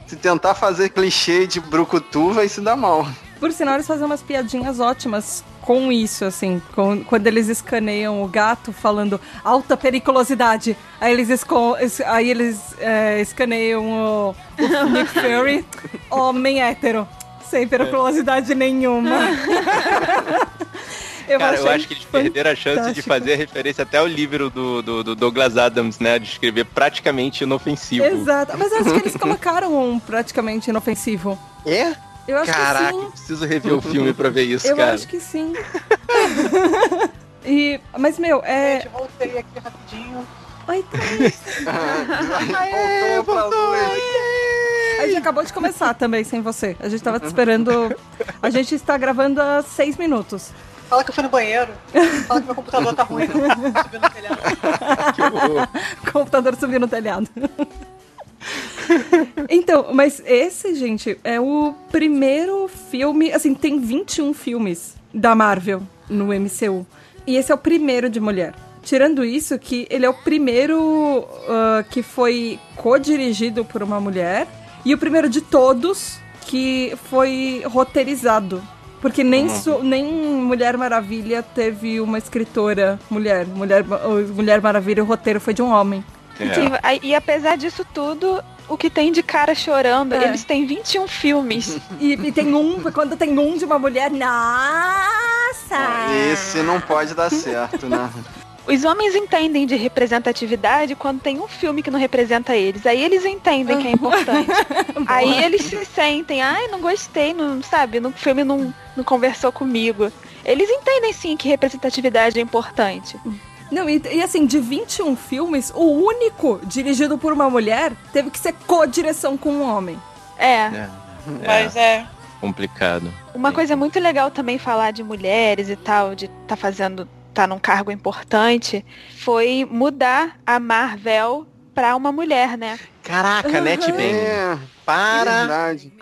se tentar fazer clichê de brucutu vai se dar mal. Por sinal, eles fazem umas piadinhas ótimas com isso, assim. com- quando eles escaneiam o gato falando alta periculosidade. Aí eles, esco- es- aí eles é, escaneiam o, o Nick Fury, homem hétero. Sem periculosidade nenhuma. eu Cara, eu acho que eles perderam a chance de fazer referência até ao livro do, do, do Douglas Adams, né? De escrever praticamente inofensivo. Exato. Mas eu acho que eles colocaram um praticamente inofensivo. É? Eu acho Caraca, que sim. eu preciso rever o filme pra ver isso, Eu cara. acho que sim. e, mas, meu, é. Gente, voltei aqui rapidinho. Oi, Thaís. Aí, voltou pra luz. A gente acabou de começar também, sem você. A gente tava te esperando. A gente está gravando há seis minutos. Fala que eu fui no banheiro. Fala que meu computador tá ruim. Subiu no telhado. Que horror. Computador subiu no telhado. Então, mas esse, gente, é o primeiro filme. Assim, tem 21 filmes da Marvel no MCU. E esse é o primeiro de mulher. Tirando isso, que ele é o primeiro ah, que foi co-dirigido por uma mulher. E o primeiro de todos que foi roteirizado. Porque nem, so- nem Mulher Maravilha teve uma escritora mulher. Mulher, Mulher Maravilha, o roteiro foi de um homem. É. Aí- e apesar disso tudo, o que tem de cara chorando, É. eles têm 21 filmes. E, e tem um, quando tem um de uma mulher, nossa! Esse não pode dar certo, né? Os homens entendem de representatividade quando tem um filme que não representa eles. Aí eles entendem que é importante. Aí eles se sentem, ai, não gostei, não sabe, no filme não, não conversou comigo. Eles entendem sim que representatividade é importante. Não, e, e assim, de 21 filmes, o único dirigido por uma mulher teve que ser co-direção com um homem. É. É. Mas é. Complicado. Uma coisa muito legal também falar de mulheres e tal, de tá fazendo, tá num cargo importante, foi mudar a Marvel pra uma mulher, né? Caraca, NetBang. É, Parabéns. verdade.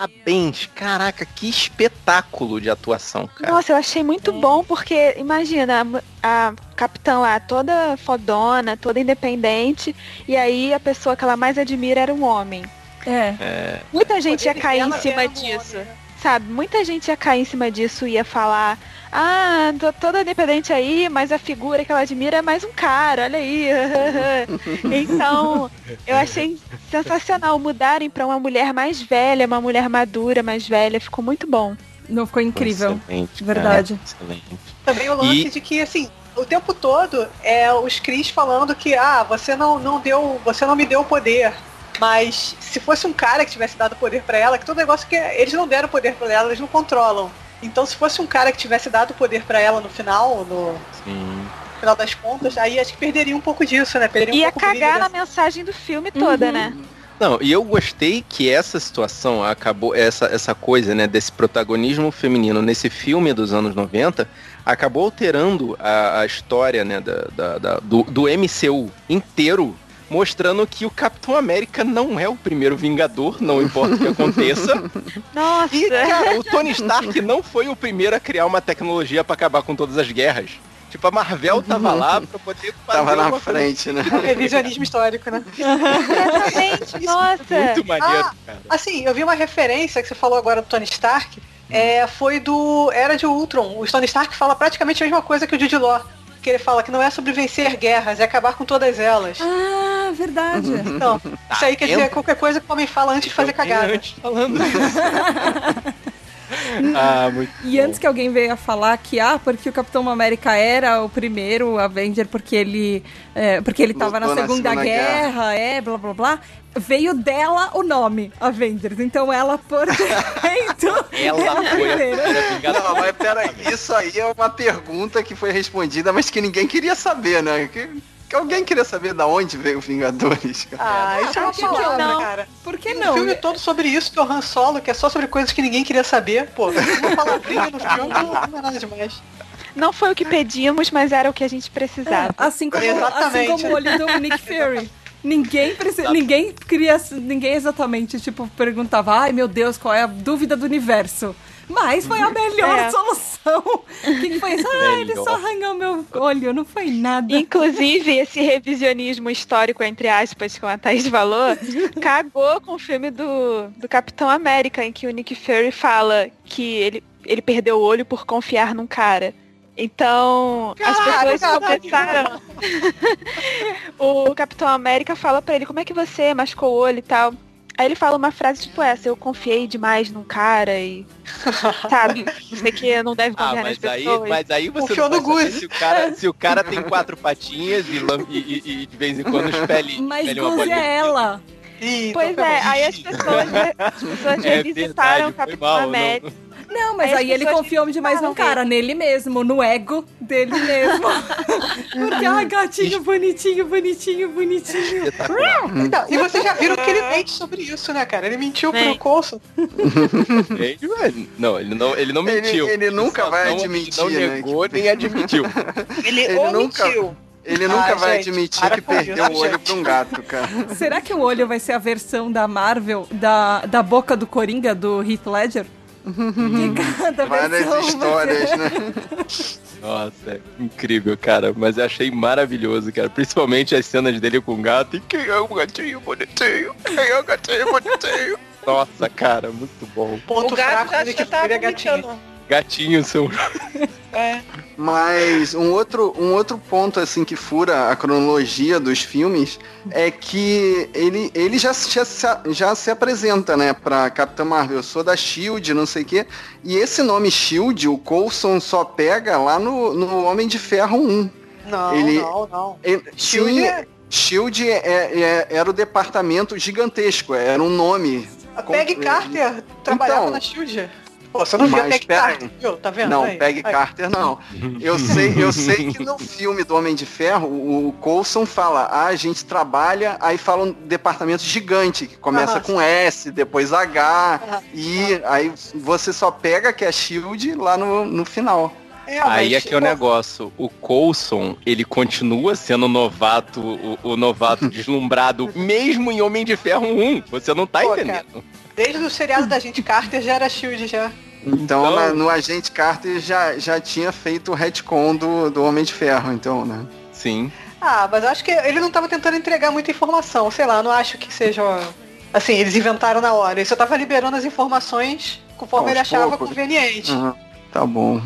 Caraca, que espetáculo de atuação, cara. Nossa, eu achei muito bom, porque imagina, a, a capitã lá toda fodona, toda independente, e aí a pessoa que ela mais admira era um homem. É. Muita gente ia cair em cima um disso. homem, né? Sabe, muita gente ia cair em cima disso e ia falar, ah, tô toda independente aí, mas a figura que ela admira é mais um cara, olha aí. então, eu achei sensacional mudarem pra uma mulher mais velha, uma mulher madura, mais velha, ficou muito bom. Não ficou incrível. Excelente, Verdade. cara, Excelente. Também o lance E- de que, assim, o tempo todo é os Cris falando que, ah, você não, não deu. Você não me deu o poder. Mas se fosse um cara que tivesse dado poder pra ela, que todo negócio que eles não deram poder pra ela, eles não controlam. Então se fosse um cara que tivesse dado poder pra ela no final, no Sim. final das contas, aí acho que perderia um pouco disso, né? Perderia um Ia pouco o brilho cagar na dessa- mensagem do filme toda, né? Não, e eu gostei que essa situação acabou, essa, essa coisa, né, desse protagonismo feminino nesse filme dos anos 90, acabou alterando a, a história, né, da, da- da- do, do MCU inteiro, mostrando que o Capitão América não é o primeiro Vingador, não importa o que aconteça. Nossa. E, cara, o Tony Stark não foi o primeiro a criar uma tecnologia pra acabar com todas as guerras. Tipo, a Marvel tava lá pra poder fazer Tava na uma coisa frente, né? Revisionismo histórico, né? Exatamente, nossa. muito maneiro, Ah, cara. Assim, eu vi uma referência que você falou agora do Tony Stark, é, foi do Era de Ultron. O Tony Stark fala praticamente a mesma coisa que o Jude Law. Que ele fala que não é sobre vencer guerras, é acabar com todas elas. Ah, verdade. Então, isso aí quer dizer qualquer coisa que o homem fala antes de fazer Eu cagada. antes falando isso. ah, muito E antes que alguém venha falar que, ah, porque o Capitão América era o primeiro Avenger porque ele, é, porque ele tava na Lutou na Segunda, Segunda Guerra, é, blá blá blá, veio dela o nome, Avengers. Então ela, por direito, Ela é a foi primeira. Não, mas peraí, isso aí é uma pergunta que foi respondida, mas que ninguém queria saber, né? Que alguém queria saber da onde veio o Vingadores, cara. Ah, isso é uma por que que palavra, não? cara. Por que um não? filme todo sobre isso, que é o Han Solo, que é só sobre coisas que ninguém queria saber. Pô, uma palavrinha no filme não é nada demais. Não foi o que pedimos, mas era o que a gente precisava. Assim como, assim Exatamente. como o olho do Nick Fury. Ninguém precisa, ninguém queria, ninguém exatamente, tipo, perguntava, ai meu Deus, qual é a dúvida do universo? Mas foi a melhor É. solução. O que foi isso? Ah, ele só arranhou meu olho, não foi nada. Inclusive, esse revisionismo histórico, entre aspas, como a Thaís falou, cagou com o filme do, do Capitão América, em que o Nick Fury fala que ele, ele perdeu o olho por confiar num cara. Então, as pessoas começaram. o Capitão América fala pra ele, como é que você machucou o olho e tal. Aí ele fala uma frase tipo essa, eu confiei demais num cara e. Sabe? Você que não deve Ah, confiar nas mas aí, pessoas. mas aí você Confiou não no vai se o cara, se o cara tem quatro patinhas e, e- e- e de vez em quando espelhe, Mas espelhe uma é ela. Ih, Pois é, aí as pessoas, as pessoas É revisitaram o Capitão não- América. Não, mas Aí aí ele confiou demais num criticaram cara, nele mesmo, no ego dele mesmo. Porque, ah, gatinho bonitinho, bonitinho, bonitinho. Não, e vocês já viram que ele mente sobre isso, né, cara? Ele mentiu Vem. pro Coulson. Ele, velho, não, ele não, ele não Ele- mentiu. ele nunca só vai não- admitir, Não né, negou que- nem admitiu. Ele, Ele ou nunca- mentiu. Ele nunca Ah, vai gente, admitir que perdeu o olho pra um gato, cara. Será que o olho vai ser a versão da Marvel da, da boca do Coringa do Heath Ledger? Que cada Várias histórias, né? Nossa, é incrível, cara. Mas eu achei maravilhoso, cara. Principalmente as cenas dele com o gato. E quem é o gatinho bonitinho? Quem é o gatinho bonitinho? Nossa, cara, muito bom. Ponto O gato fraco já, dele que ele é gatinho. vomitando. Gatinho são. É. Mas um outro, um outro ponto assim que fura a cronologia dos filmes é que ele, ele já, já, se- já se apresenta, né, pra Capitã Marvel. Eu sou da SHIELD, não sei o quê. E esse nome SHIELD, o Coulson só pega lá no, no Homem de Ferro 1. Não, Ele- não, não. Ele, Shield sim, é- SHIELD é- é- era o departamento gigantesco, era um nome. A Peggy Carter trabalhava Então, na SHIELD. Pô, você não viu mas Peggy pera Carter, viu? Tá vendo? Não, Aí, Peggy aí. Carter não. Eu sei, eu sei que no filme do Homem de Ferro, o Coulson fala, ah, a gente trabalha, aí fala um departamento gigante, que começa Aham. com S, depois H, Aham. e aí você só pega que é Shield lá no, no final. É, Aí é que é o negócio. O Coulson, ele continua sendo novato, o, o novato deslumbrado, mesmo em Homem de Ferro 1. Você não tá Pô, entendendo. Desde o seriado da gente Carter já era SHIELD já. Então, Então- na- no Agente Carter já, já tinha feito o retcon do, do Homem de Ferro, então, né? Sim. Ah, mas eu acho que ele não tava tentando entregar muita informação. Sei lá, não acho que seja. Assim, eles inventaram na hora. Ele só tava liberando as informações conforme Aos ele achava poucos. conveniente. Uhum, tá bom.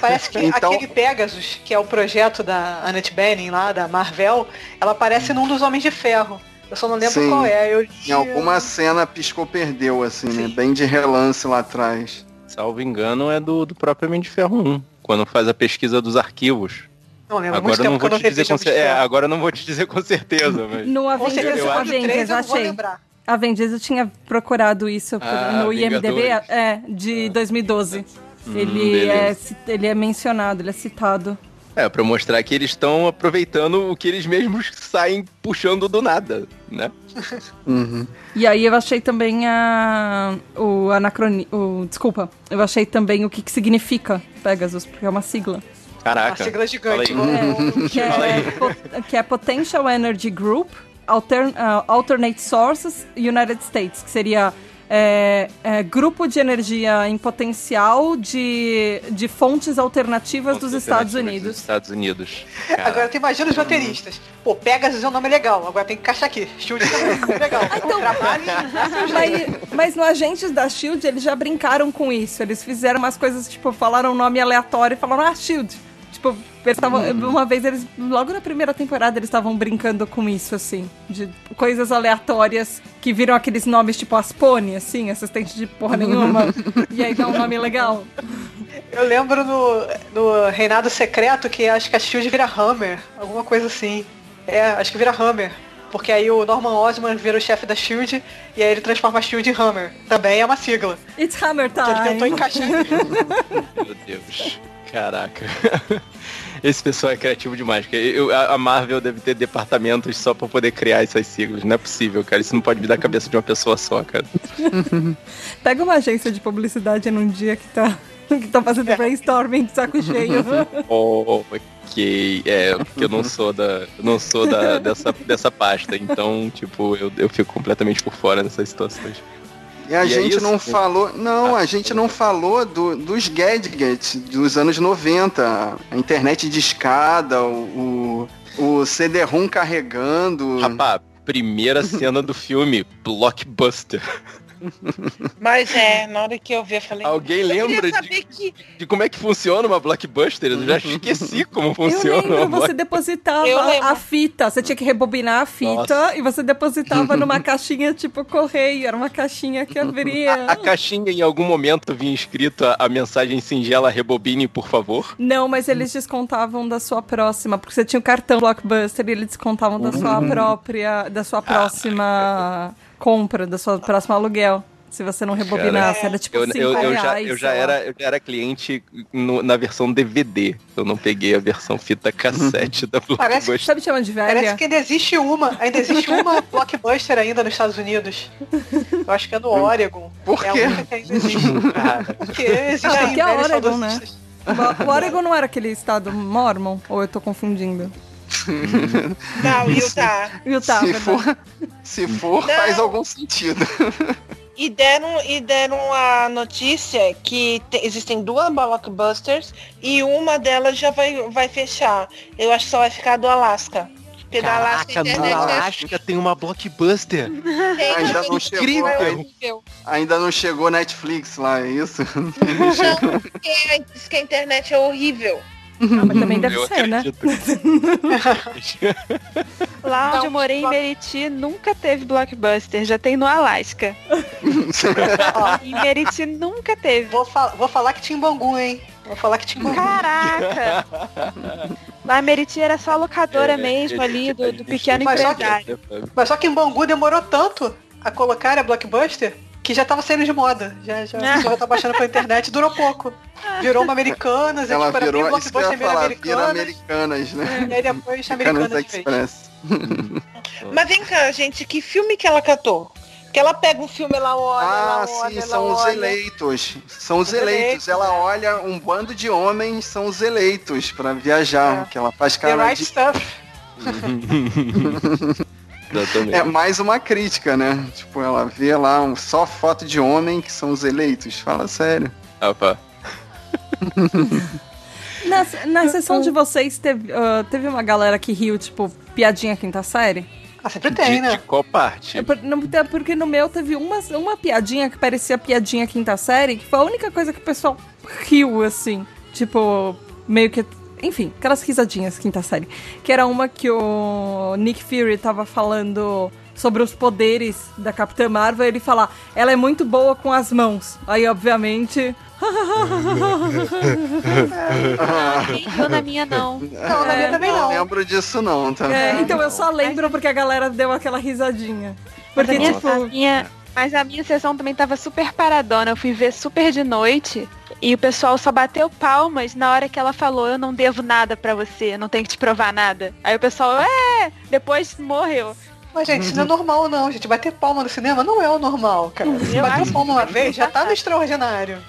Parece que Então- aquele Pegasus, que é o projeto da Annette Bening lá, da Marvel, ela aparece num dos Homens de Ferro. Eu só não lembro Sim. qual é. Eu Em alguma cena piscou perdeu, assim, né? Sim. Bem de relance lá atrás. Salvo engano, é do, do próprio Homem de Ferro 1. Quando faz a pesquisa dos arquivos. Não lembro, Agora muito eu não vou eu te dizer com cer- é, agora eu não vou te dizer com certeza, mas. No Avengers, eu três Avengers, eu não vou achei. lembrar. Avengers, eu tinha procurado isso por- Ah, no IMDB, é, de 2012. Hum, ele, é, beleza. ele é mencionado, ele é citado. É, pra mostrar que eles estão aproveitando o que eles mesmos saem puxando do nada, né? Uhum. E aí eu achei também a, o anacroni... O, desculpa, eu achei também o que, que significa Pegasus, porque é uma sigla. Uma Caraca. sigla gigante. Fala aí. igual- É, que, Fala é, que é Potential Energy Group Altern, ah, Alternate Sources United States, que seria é, é, grupo de energia em potencial de, de fontes alternativas dos Estados Dos Unidos. Estados Unidos. Agora tu imagina os roteiristas. Pô, Pegasus é um nome legal, agora tem que encaixar aqui. Shield é um nome legal. Trabalhe Mas, mas no Agentes da SHIELD eles já brincaram com isso. Eles fizeram umas coisas, tipo, falaram um nome aleatório e falaram, ah, SHIELD. Tipo, eles tavam, uma vez eles, logo na primeira temporada, eles estavam brincando com isso, assim. De coisas aleatórias que viram aqueles nomes tipo Aspone, assim, assistente de porra nenhuma. e aí dá um nome legal. Eu lembro no, no Reinado Secreto que acho que a Shield vira Hammer, alguma coisa assim. É, acho que vira Hammer. Porque aí o Norman Osborn vira o chefe da Shield e aí ele transforma a Shield em Hammer. Também é uma sigla. It's Hammer Que ele tentou Time. encaixar. Meu Deus. Caraca. Esse pessoal é criativo demais. Eu- a Marvel deve ter departamentos só pra poder criar essas siglas. Não é possível, cara. Isso não pode vir da cabeça de uma pessoa só, cara. Pega uma agência de publicidade num dia que tá, que tá fazendo brainstorming de saco cheio. Oh, ok. É, porque eu não sou da. não sou da, dessa, dessa pasta. Então, tipo, eu, eu fico completamente por fora dessas situações. E a E é gente isso? não falou. Não, Ah, a gente não falou do- dos gadgets dos anos 90. A internet de escada, o, o, o CD-ROM carregando. Rapaz, primeira cena do filme, blockbuster. Mas é, na hora que eu vi, eu falei. Alguém eu lembra de, que de como é que funciona uma blockbuster? Eu já esqueci como Eu funciona lembro, uma você depositava Eu lembro. a fita. Você tinha que rebobinar a fita Nossa. e você depositava numa caixinha tipo correio. Era uma caixinha que abria. A caixinha em algum momento vinha escrito a, a mensagem singela rebobine, por favor. Não, mas eles descontavam da sua próxima, porque você tinha o cartão Blockbuster e eles descontavam da sua própria, da sua próxima compra, da sua próxima aluguel. Se você não rebobinasse, Cara, era tipo Eu, 5 eu, eu já, reais, eu, já sei lá. era, eu já era cliente no- na versão DVD. Eu não peguei a versão fita cassete da Parece- Blockbuster. Sabe chama de velha? Parece que ainda existe uma, ainda existe uma blockbuster ainda nos Estados Unidos. Eu acho que é no Oregon. Por é quê? a única que ainda existe. Porque existem Ah, porque é velhos Oregon, né? O Oregon não era aquele estado mormon? Ou eu tô confundindo? Não, Utah. Utah, se, verdade. for, se for, Não. faz algum sentido. E deram, e deram a notícia que te- existem duas blockbusters e uma delas já vai, vai fechar. Eu acho que só vai ficar do Alasca. Porque da Caraca, no internet é Alasca tem uma Blockbuster. tem, Ainda não é chegou. Ainda não chegou Netflix lá, é isso? Não, porque diz que a internet é horrível. Ah, mas também deve Eu ser, né? acredito. Lá onde Não, eu morei em Meriti nunca teve blockbuster, já tem no Alasca. Ó, em Meriti nunca teve. Vou, fa- vou falar que tinha em Bangu, hein? Vou falar que tinha em Bangu. Caraca! Lá em Meriti era só locadora É, mesmo a ali, gente- do, do pequeno Mas só que- empresário. Mas só que em Bangu demorou tanto a colocar a blockbuster que já tava saindo de moda. Já, já, a pessoa já tá baixando pela internet, durou pouco. Virou uma Americanas, Ela tipo, era virou, isso que eu ia falar, Americanas. Americanas, né? E aí depois Americanas Americanas. Express. Mas vem cá, gente, que filme que ela catou? Que ela pega um filme, ela olha, Ah, ela olha, sim, ela são os olha. eleitos. São os Os eleitos. eleitos, Ela é. olha um bando de homens, são os eleitos pra viajar. É. Que ela faz The cara Right de... Stuff. Exatamente. É mais uma crítica, né? Tipo, ela vê lá um, só foto de homem que são os eleitos. Fala sério. Opa. Na, na sessão de vocês, teve, ah, teve uma galera que riu, tipo, piadinha quinta série? Ah, sempre tem, de, né? de qual parte? É não, é porque no meu teve uma, uma piadinha que parecia piadinha quinta série, que foi a única coisa que o pessoal riu, assim. Tipo, meio que. Enfim, aquelas risadinhas quinta série. Que era uma que o Nick Fury tava falando sobre os poderes da Capitã Marvel. Ele fala, ela é muito boa com as mãos. Aí, obviamente. Riu na minha, não. Não, na minha também Não não. lembro disso não, tá? É, então eu só lembro porque a galera deu aquela risadinha. Porque, tipo. a minha- mas a minha sessão também tava super paradona. Eu fui ver super de noite e o pessoal só bateu palmas na hora que ela falou: Eu não devo nada pra você, não tenho que te provar nada. Aí o pessoal, é! Depois morreu. Mas, gente, isso não é normal, não, gente. Bater palma no cinema não é o normal, cara. Se bater palma uma que vez, já tá no é extraordinário.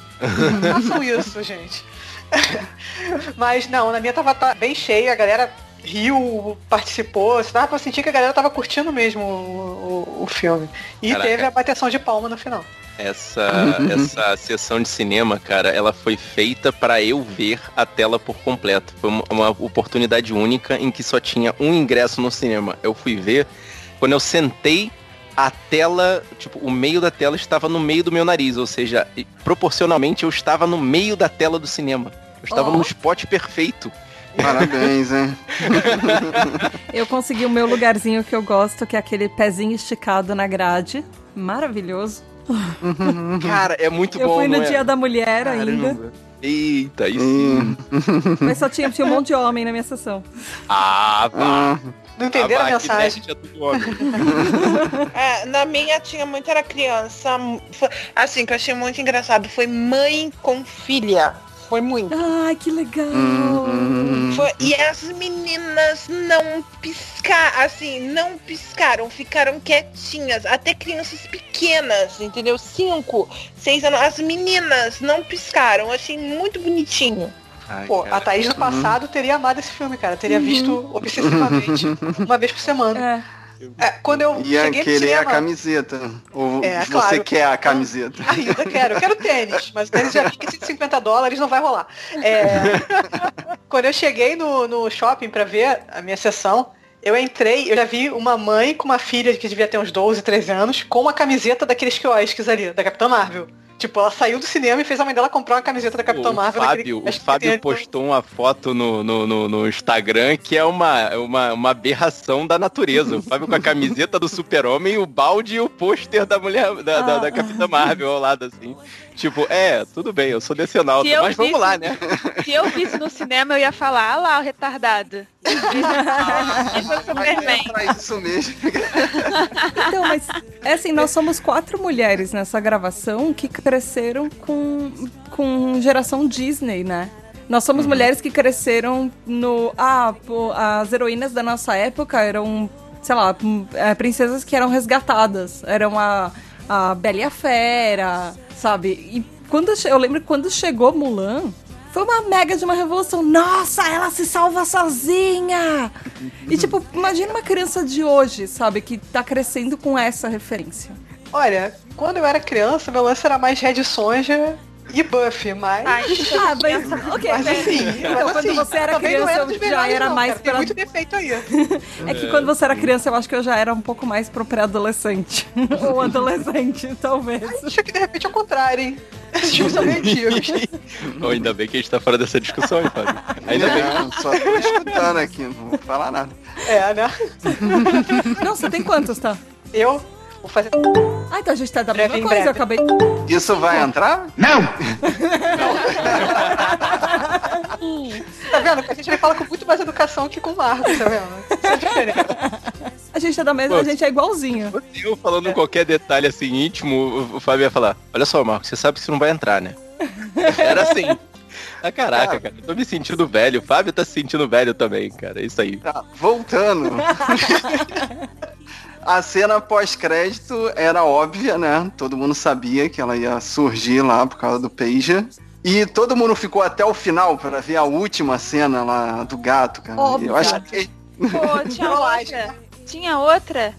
Não façam isso, gente. Mas, não, na minha tava tá bem cheia, a galera riu, participou. Você dava pra sentir que a galera tava curtindo mesmo o, o- o filme. E Caraca. teve a bateção de palma no final. Essa, essa sessão de cinema, cara, ela foi feita pra eu ver a tela por completo. Foi uma, uma oportunidade única em que só tinha um ingresso no cinema. Eu fui ver, quando eu sentei, a tela, tipo, o meio da tela estava no meio do meu nariz, ou seja, proporcionalmente eu estava no meio da tela do cinema. Eu estava Oh. no spot perfeito. Parabéns, hein? Eu consegui o meu lugarzinho que eu gosto, que é aquele pezinho esticado na grade. Maravilhoso. Cara, é muito eu bom, fui no não é? dia da mulher ainda, Caramba. Eita, aí sim. Hum. mas só tinha, tinha um monte de homem na minha sessão. Ah, vá. Ah, Não entenderam Ah, a mensagem? é. É, na minha tinha muito, era criança. Foi- assim, que eu achei muito engraçado. Foi mãe com filha. Foi muito. Ai, que legal. hum, Foi- e as meninas não piscar, assim, não piscaram, ficaram quietinhas, até crianças pequenas, entendeu? Cinco, seis anos, as meninas não piscaram, achei muito bonitinho. Ai, Pô, cara. a Thaís no passado teria amado esse filme, cara. Teria visto obsessivamente uma vez por semana. É. É, quando eu cheguei querer a cinema, camiseta. Ou É, você claro. quer a camiseta? Ainda quero, eu quero tênis, mas o tênis já fica 150 dólares, não vai rolar. É, quando eu cheguei no, no shopping pra ver a minha sessão, eu entrei, eu já vi uma mãe com uma filha que devia ter uns 12, 13 anos, com uma camiseta daqueles quiosques ali, da Capitã Marvel. Tipo, ela saiu do cinema e fez a mãe dela comprar uma camiseta da Capitã o Marvel. Fábio, naquele o Fábio postou uma foto no, no, no, no Instagram que é uma, uma, uma aberração da natureza. O Fábio com a camiseta do super-homem, o balde e o pôster da mulher, da, da, da Capitã Marvel ao lado, assim. Tipo, é, tudo bem, eu sou decenalta, mas vamos visse- lá, né? Se eu visse no cinema, eu ia falar, ah lá, o retardado. Isso é Superman. Pra isso mesmo. Então, mas é assim, nós somos quatro mulheres nessa gravação que cresceram com, com geração Disney, né? Nós somos mulheres que cresceram no. Ah, pô, as heroínas da nossa época eram, sei lá, é, princesas que eram resgatadas. Eram a, a Bela e a Fera, sabe? E quando eu lembro quando chegou Mulan, foi uma mega de uma revolução. Nossa, ela se salva sozinha! E tipo, imagina uma criança de hoje, sabe, que tá crescendo com essa referência. Olha, quando eu era criança, meu lance era mais Red Sonja e Buffy, mas. Ai, Ah, mas ok, Mas né? assim, Então, mas quando assim, você era criança, eu já era não, mais cara. Muito defeito aí. É que quando você era criança, eu acho que eu já era um pouco mais pro pré-adolescente. Ou adolescente, talvez. Acho que de repente é o contrário, hein? Justamente isso. Oh, ainda bem que a gente tá fora dessa discussão, hein, Fábio? Ainda bem. Não, só tô escutando aqui, não vou falar nada. É, né? Não, você tem quantos, tá? Eu vou fazer. Ah, então a gente tá da Breve, mesma coisa, eu acabei. Isso vai entrar? Tá vendo? A gente vai falar com muito mais educação que com o Marcos, tá vendo? Isso é diferente. A gente tá da mesma, a gente é igualzinho. Eu falando qualquer detalhe assim íntimo, o- Fábio ia falar, olha só, Marcos, você sabe que isso não vai entrar, né? Era assim. Ah, caraca, cara, eu tô me sentindo velho. O Fábio tá se sentindo velho também, cara. É isso aí. Tá, voltando. A cena pós-crédito era óbvia, né? Todo mundo sabia que ela ia surgir lá por causa do Pager. E todo mundo ficou até o final para ver a última cena lá do gato, cara. Óbvio. Eu acho que Pô, tinha outra. Tinha outra?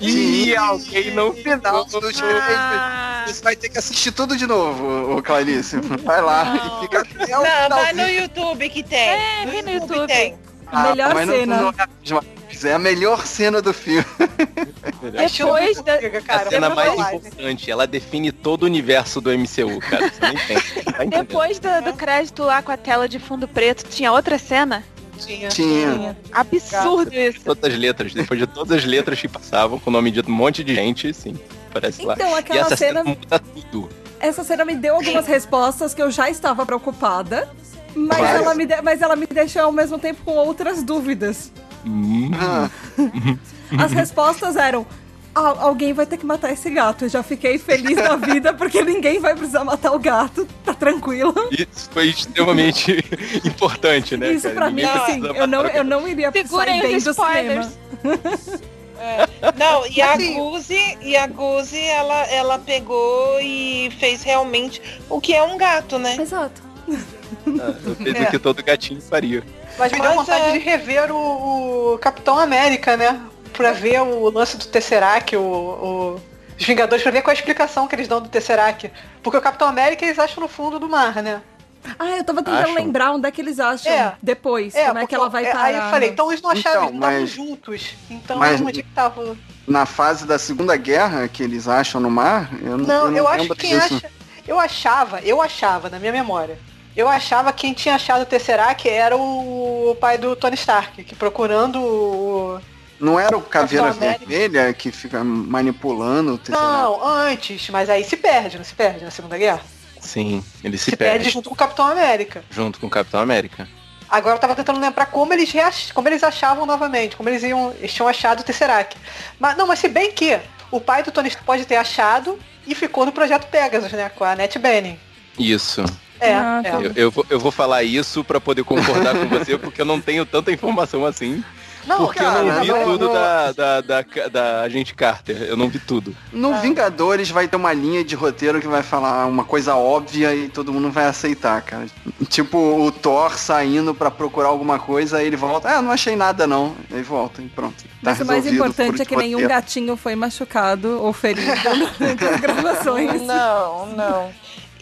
E alguém não final dos Ah, Você vai ter que assistir tudo de novo, ô Clarice. Vai lá e fica até o Não, vai no YouTube que tem. É, vem no YouTube. tem. Melhor mas não- cena. não é coisa, é a melhor cena do filme. Depois da... A cena mais live. importante, ela define todo o universo do MCU, cara. Você nem tem. Tá? Depois do, do crédito lá com a tela de fundo preto, tinha outra cena? Tinha. Tinha. Absurdo isso. Todas as letras, depois de todas as letras que passavam, com o nome de um monte de gente, sim, aparece lá. Então, E aquela essa cena, cena muda tudo. essa cena me deu algumas respostas que eu já estava preocupada. Mas Mas- ela, me de- mas ela me deixou ao mesmo tempo com outras dúvidas. Hum. Ah, As respostas eram: "Ah, alguém vai ter que matar esse gato. Eu já fiquei feliz da vida porque ninguém vai precisar matar o gato. Tá tranquilo. Isso foi extremamente importante, né? Isso cara? pra mim, assim, eu não, eu não iria Segurem sair bem os do spoilers. cinema. Não, e a Assim- Guzi, e a Guzi, ela, ela pegou e fez realmente o que é um gato, né? Exato. Ah, Eu fiz É. o que todo gatinho faria. Mas me deu Mas vontade é- de rever o, o Capitão América, né? Pra ver o lance do Tesseract, o, o- os Vingadores, pra ver qual é a explicação que eles dão do Tesseract. Porque o Capitão América eles acham no fundo do mar, né? Ah, eu tava tentando Acham? lembrar onde é que eles acham É. depois. como é que ela vai é, parar. Aí eu falei, então eles não acharam, Então, eles não estavam juntos. Então mas- onde é que tava? na fase da Segunda Guerra que eles acham no mar, eu não, Não, eu eu, não acho lembro que quem disso. acha. Eu achava, eu achava, na minha memória. Eu achava que quem tinha achado o Tesseract era o pai do Tony Stark, que procurando o. Não era o Caveira. Vermelha que fica manipulando o Tesseract? Não, antes, mas aí se perde, não se perde na Segunda Guerra? Sim, ele se, Se, perde, perde junto com o Capitão América. junto com o Capitão América. Agora eu tava tentando lembrar como eles, reach- como eles achavam novamente, como eles iam. Eles tinham achado o Tesseract. Mas não, mas se bem que o pai do Tony Stark pode ter achado e ficou no projeto Pegasus, né? Com a Annette Bening. Isso. É, Ah, é. tá. Eu, eu vou, eu vou falar isso pra poder concordar com você, porque eu não tenho tanta informação assim. Não, porque eu cara, não vi não, tudo não. Da, da, da, da agente Carter. Eu não vi tudo. No Vingadores vai ter uma linha de roteiro que vai falar uma coisa óbvia e todo mundo vai aceitar, cara. Tipo o Thor saindo pra procurar alguma coisa, aí ele volta, ah, não achei nada não. Aí volta e pronto. Tá Mas o mais importante por é que nenhum roteiro. gatinho foi machucado ou ferido nas gravações. Não, não.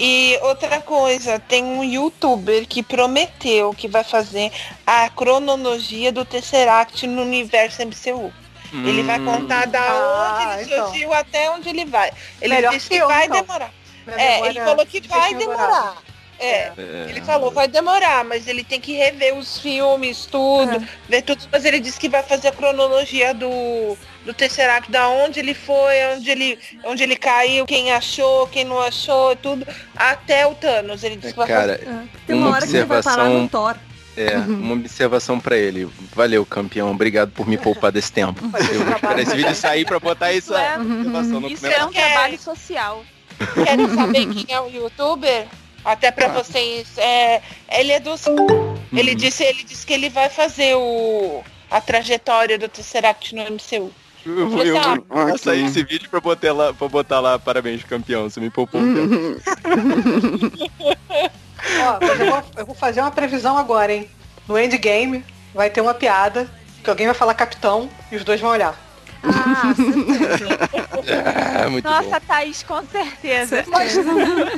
E outra coisa, tem um youtuber que prometeu que vai fazer a cronologia do Tesseract no universo MCU. Ele vai Hum, contar da Ah, onde ele então. surgiu até onde ele vai. Ele Melhor disse que que eu, vai então. demorar. Minha É, ele falou que vai demorar. É, é. ele falou, vai demorar, mas ele tem que rever os filmes, tudo, É. ver tudo, mas ele disse que vai fazer a cronologia do, do Tesseract, da onde ele foi, onde ele, onde ele caiu, quem achou, quem não achou, tudo, até o Thanos. Ele disse que vai Cara, fazer- É, Tem uma, Uma hora que ele vai parar observação- no Thor. É, uma observação pra ele. Valeu, campeão. Obrigado por me poupar desse tempo. Eu vou esperar esse vídeo sair pra botar isso Isso é- observação no Isso é um trabalho social. Querem saber quem é o youtuber? Até pra vocês. É, ele é dos. Ele disse, ele disse que ele vai fazer o, a trajetória do Tesseract no MCU. Eu vou, eu vou sair esse vídeo pra botar, lá, pra botar lá, parabéns, campeão. Você me poupou um tempo. Ó, mas eu vou, eu vou fazer uma previsão agora, hein? No endgame vai ter uma piada que alguém vai falar capitão e os dois vão olhar. Ah, É, muito bom. nossa, Thaís, com certeza.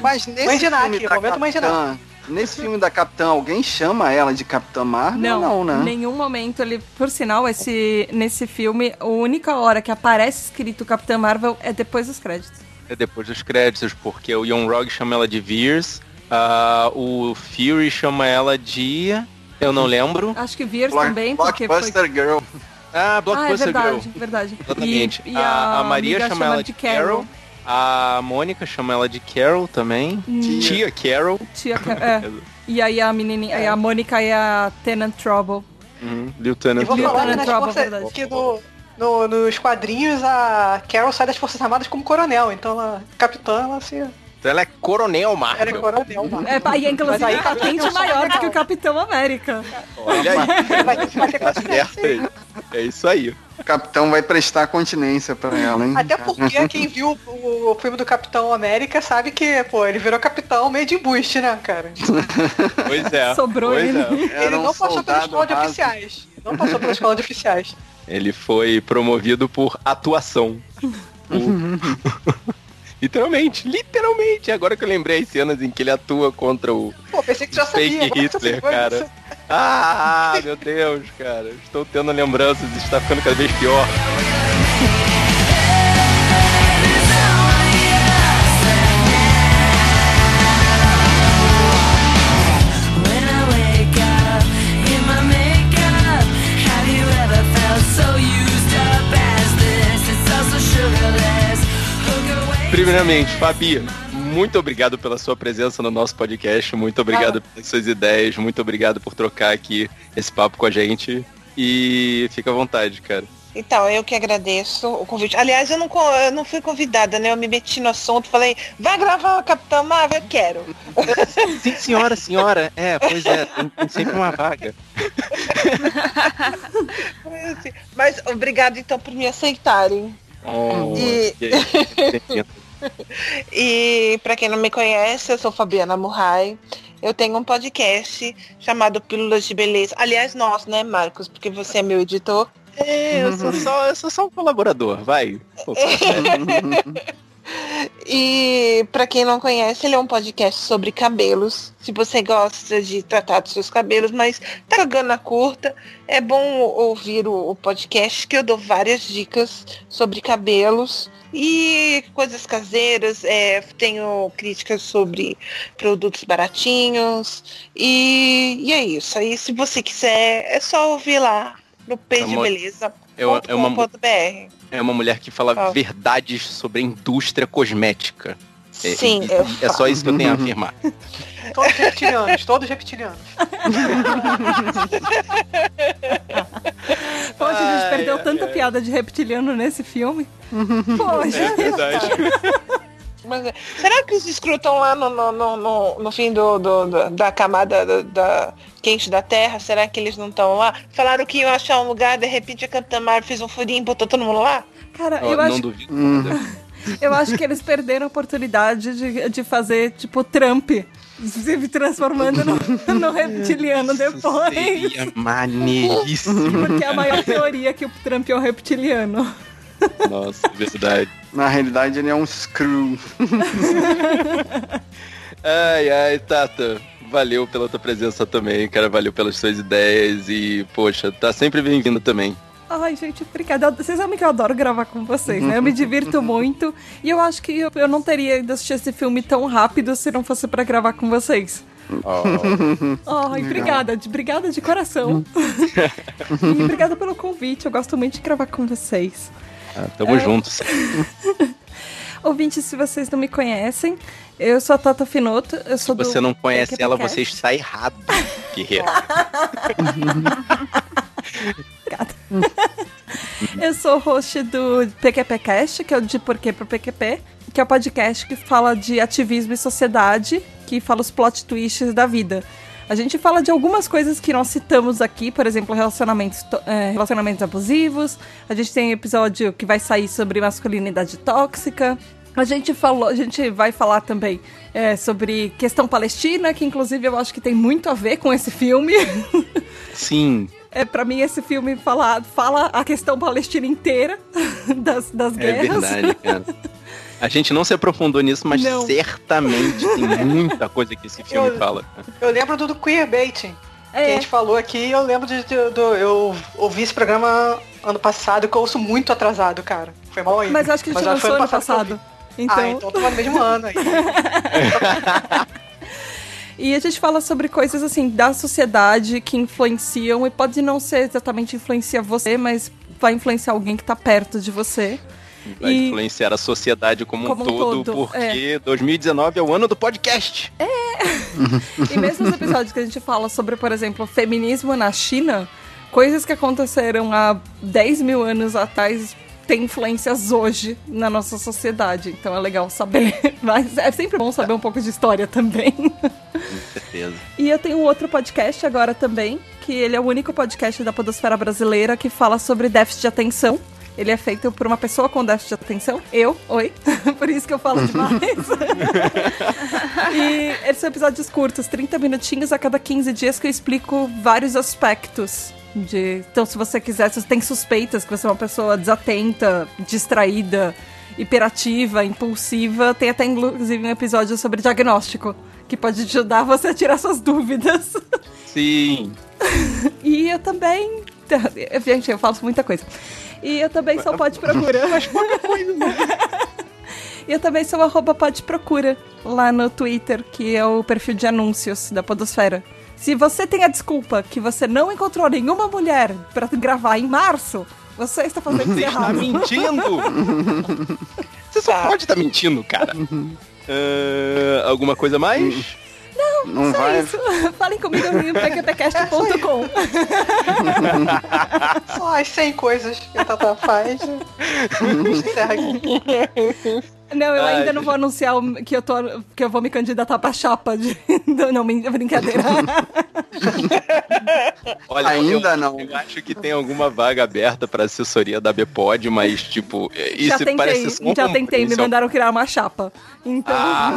Mas nesse Mandinak, filme da momento. Capitã, nesse filme da Capitã, alguém chama ela de Capitã Marvel? Não, Não, né? em nenhum momento ele. Por sinal, esse, nesse filme, a única hora que aparece escrito Capitã Marvel é depois dos créditos. É depois dos créditos, porque o Young Rog chama ela de Veers, ah, o Fury chama ela de... Eu não lembro. Acho que Veers Block- também, porque foi. Blockbuster Girl. Ah, Ah, é Blockbuster verdade, Girl. verdade. Exatamente. E, e a, a Maria chama ela de Carol. A Mônica chama ela de Carol também. Hum. Tia Carol. Tia, Ca- é. E aí a menininha, aí a Mônica e a Tenant Trouble. Uhum. E Lieutenant vou Lieutenant falar que, nas Trouble, forças- verdade. que no, no- nos quadrinhos a Carol sai das Forças Armadas como coronel, então ela, capitã, ela se. Então ela é Coronel Era Marvel. coronel, mano. É, aí, inclusive, Mas aí a patente Capitão maior do que o Capitão América. Olha aí. Vai, vai ter Tá consequência. certo aí. É isso aí. O Capitão vai prestar continência pra ela, hein? Até porque quem viu o, o filme do Capitão América sabe que, pô, ele virou capitão meio de boost, né, cara? Pois é. Sobrou pois ele. é. Ele um não passou pela escola de raso. oficiais. Não passou pela escola de oficiais. Ele foi promovido por atuação. O- literalmente, literalmente. Agora que eu lembrei as cenas em que ele atua contra o Pô, pensei que já sabia. fake você Hitler, cara. Ah, meu Deus, cara. Estou tendo lembranças, está ficando cada vez pior. Primeiramente, Fabi, muito obrigado pela sua presença no nosso podcast. Muito obrigado pelas suas ideias. Muito obrigado por trocar aqui esse papo com a gente. E fica à vontade, cara. Então, eu que agradeço o convite. Aliás, eu não, eu não fui convidada, né? Eu me meti no assunto, falei, vai gravar o Capitão Marvel? Eu quero. Sim, senhora, senhora. É, pois é, tem, tem sempre uma vaga. Foi assim. Mas obrigado, então, por me aceitarem. Oh, E- aí, E para quem não me conhece, eu sou Fabiana Murray. Eu tenho um podcast chamado Pílulas de Beleza. Aliás, nós, né, Marcos? Porque você é meu editor. É, eu sou só, eu sou só um colaborador, vai. E para quem não conhece, ele é um podcast sobre cabelos. Se você gosta de tratar dos seus cabelos, mas tá jogando na curta, é bom ouvir o, o podcast que eu dou várias dicas sobre cabelos e coisas caseiras. É, tenho críticas sobre produtos baratinhos e, e é isso. Aí se você quiser, é só ouvir lá no Beleza. É uma, é, uma, .com.br. é uma mulher que fala Ah. verdades sobre a indústria cosmética. É, Sim, e- eu é só isso que eu tenho a afirmar. Todos reptilianos, todos reptilianos. Poxa, a gente Ai, perdeu ai, tanta ai. piada de reptiliano nesse filme. Poxa. É verdade. Mas, é, será que os escrutam lá no, no, no, no, no fim do, do- do- da camada da, da quente da Terra? Será que eles não estão lá? Falaram que iam achar um lugar, de repente a Capitã Marvel fez um furinho e botou todo mundo lá? Cara, Ó, eu não acho, duvido. Eu acho que eles perderam a oportunidade de, de fazer, tipo, Trump. Se transformando no, no reptiliano depois. Seria maneiríssimo. Porque é a maior teoria que o Trump é um reptiliano. Nossa, verdade. Na realidade, ele é um screw. Ai, ai, Tata. Valeu pela tua presença também, cara. Valeu pelas suas ideias e, poxa, tá sempre bem-vindo também. Ai, gente, obrigada. Vocês sabem que eu adoro gravar com vocês, né? Eu me divirto muito. E eu acho que eu, eu não teria ido assistir esse filme tão rápido se não fosse pra gravar com vocês. Ai, obrigada, de, obrigada de coração. e obrigada pelo convite. Eu gosto muito de gravar com vocês. Ah, tamo É. junto. Ouvintes, se vocês não me conhecem, eu sou a Tata Finoto, eu sou Se do você não conhece ela, você está errado, guerreiro. Eu sou host do PQPcast, que é o de Porquê pro PQP, que é o podcast que fala de ativismo e sociedade, que fala os plot twists da vida. A gente fala de algumas coisas que nós citamos aqui, por exemplo, relacionamentos, to- é, relacionamentos abusivos. A gente tem episódio que vai sair sobre masculinidade tóxica. A gente falou, a gente vai falar também é, sobre questão palestina, que inclusive eu acho que tem muito a ver com esse filme. Sim. É, para mim, esse filme fala, fala a questão palestina inteira das, das É guerras. verdade, cara. A gente não se aprofundou nisso, mas Não. certamente tem muita coisa que esse filme Eu- fala. Eu lembro do, do queerbaiting. Que a É, gente falou aqui, eu lembro de, de- do. Eu ouvi esse programa ano passado, que eu ouço muito atrasado, cara. Foi mal aí. mas eu acho que a gente Mas lançou foi ano eu passado. ouvi. Então, Ah, então tô no mesmo ano aí. E a gente fala sobre coisas assim da sociedade que influenciam e pode não ser exatamente influenciar você, mas vai influenciar alguém que tá perto de você. Vai E- influenciar a sociedade como, Como um um todo, todo, porque 2019 é o ano do podcast. E mesmo os episódios que a gente fala sobre, por exemplo, feminismo na China, coisas que aconteceram há 10 mil anos atrás têm influências hoje na nossa sociedade. Então é legal saber. Mas é sempre bom saber um pouco de história também. Com certeza. E eu tenho um outro podcast agora também, que ele é o único podcast da podosfera brasileira que fala sobre déficit de atenção. Ele é feito por uma pessoa com déficit de atenção. Eu, oi. por isso que eu falo demais. e eles são episódios curtos, 30 minutinhos a cada 15 dias que eu explico vários aspectos. De... Então, se você quiser, se você tem suspeitas que você é uma pessoa desatenta, distraída, hiperativa, impulsiva, tem até inclusive um episódio sobre diagnóstico, que pode ajudar você a tirar suas dúvidas. Sim. E eu também. Gente, eu faço muita coisa. E eu também sou Pode Procura. Mas pouca coisa, E eu também sou arroba lá no Twitter, que é o perfil de anúncios da Podosfera. Se você tem a desculpa que você não encontrou nenhuma mulher pra gravar em março, você está fazendo isso Você está errado. mentindo? Você só pode estar mentindo, cara. Ah, alguma coisa mais? Não Só vai. isso. Falem comigo no pqpcast.com. Só as 100 coisas que a Tata faz. Encerra aqui. Não, eu Ai, ainda não vou anunciar que eu, tô, que eu vou me candidatar pra chapa de. Não, brincadeira. Olha, Ainda eu, não. Eu acho que tem alguma vaga aberta para assessoria da Bpod, mas tipo, é, isso já tentei, parece só já um- tentei, me mandaram criar uma chapa. Então. Ah,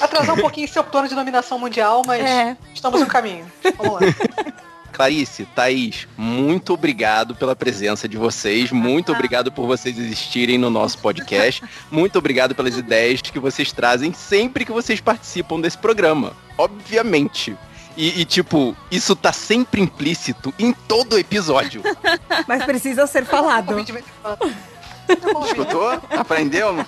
Atrasar um pouquinho seu plano de dominação mundial, mas É. estamos no caminho. Vamos lá. Clarice, Thaís, muito obrigado pela presença de vocês, muito obrigado por vocês existirem no nosso podcast, muito obrigado pelas ideias que vocês trazem sempre que vocês participam desse programa, obviamente. E, e, tipo, isso tá sempre implícito em todo episódio. Mas precisa ser falado. Escutou? Aprendeu?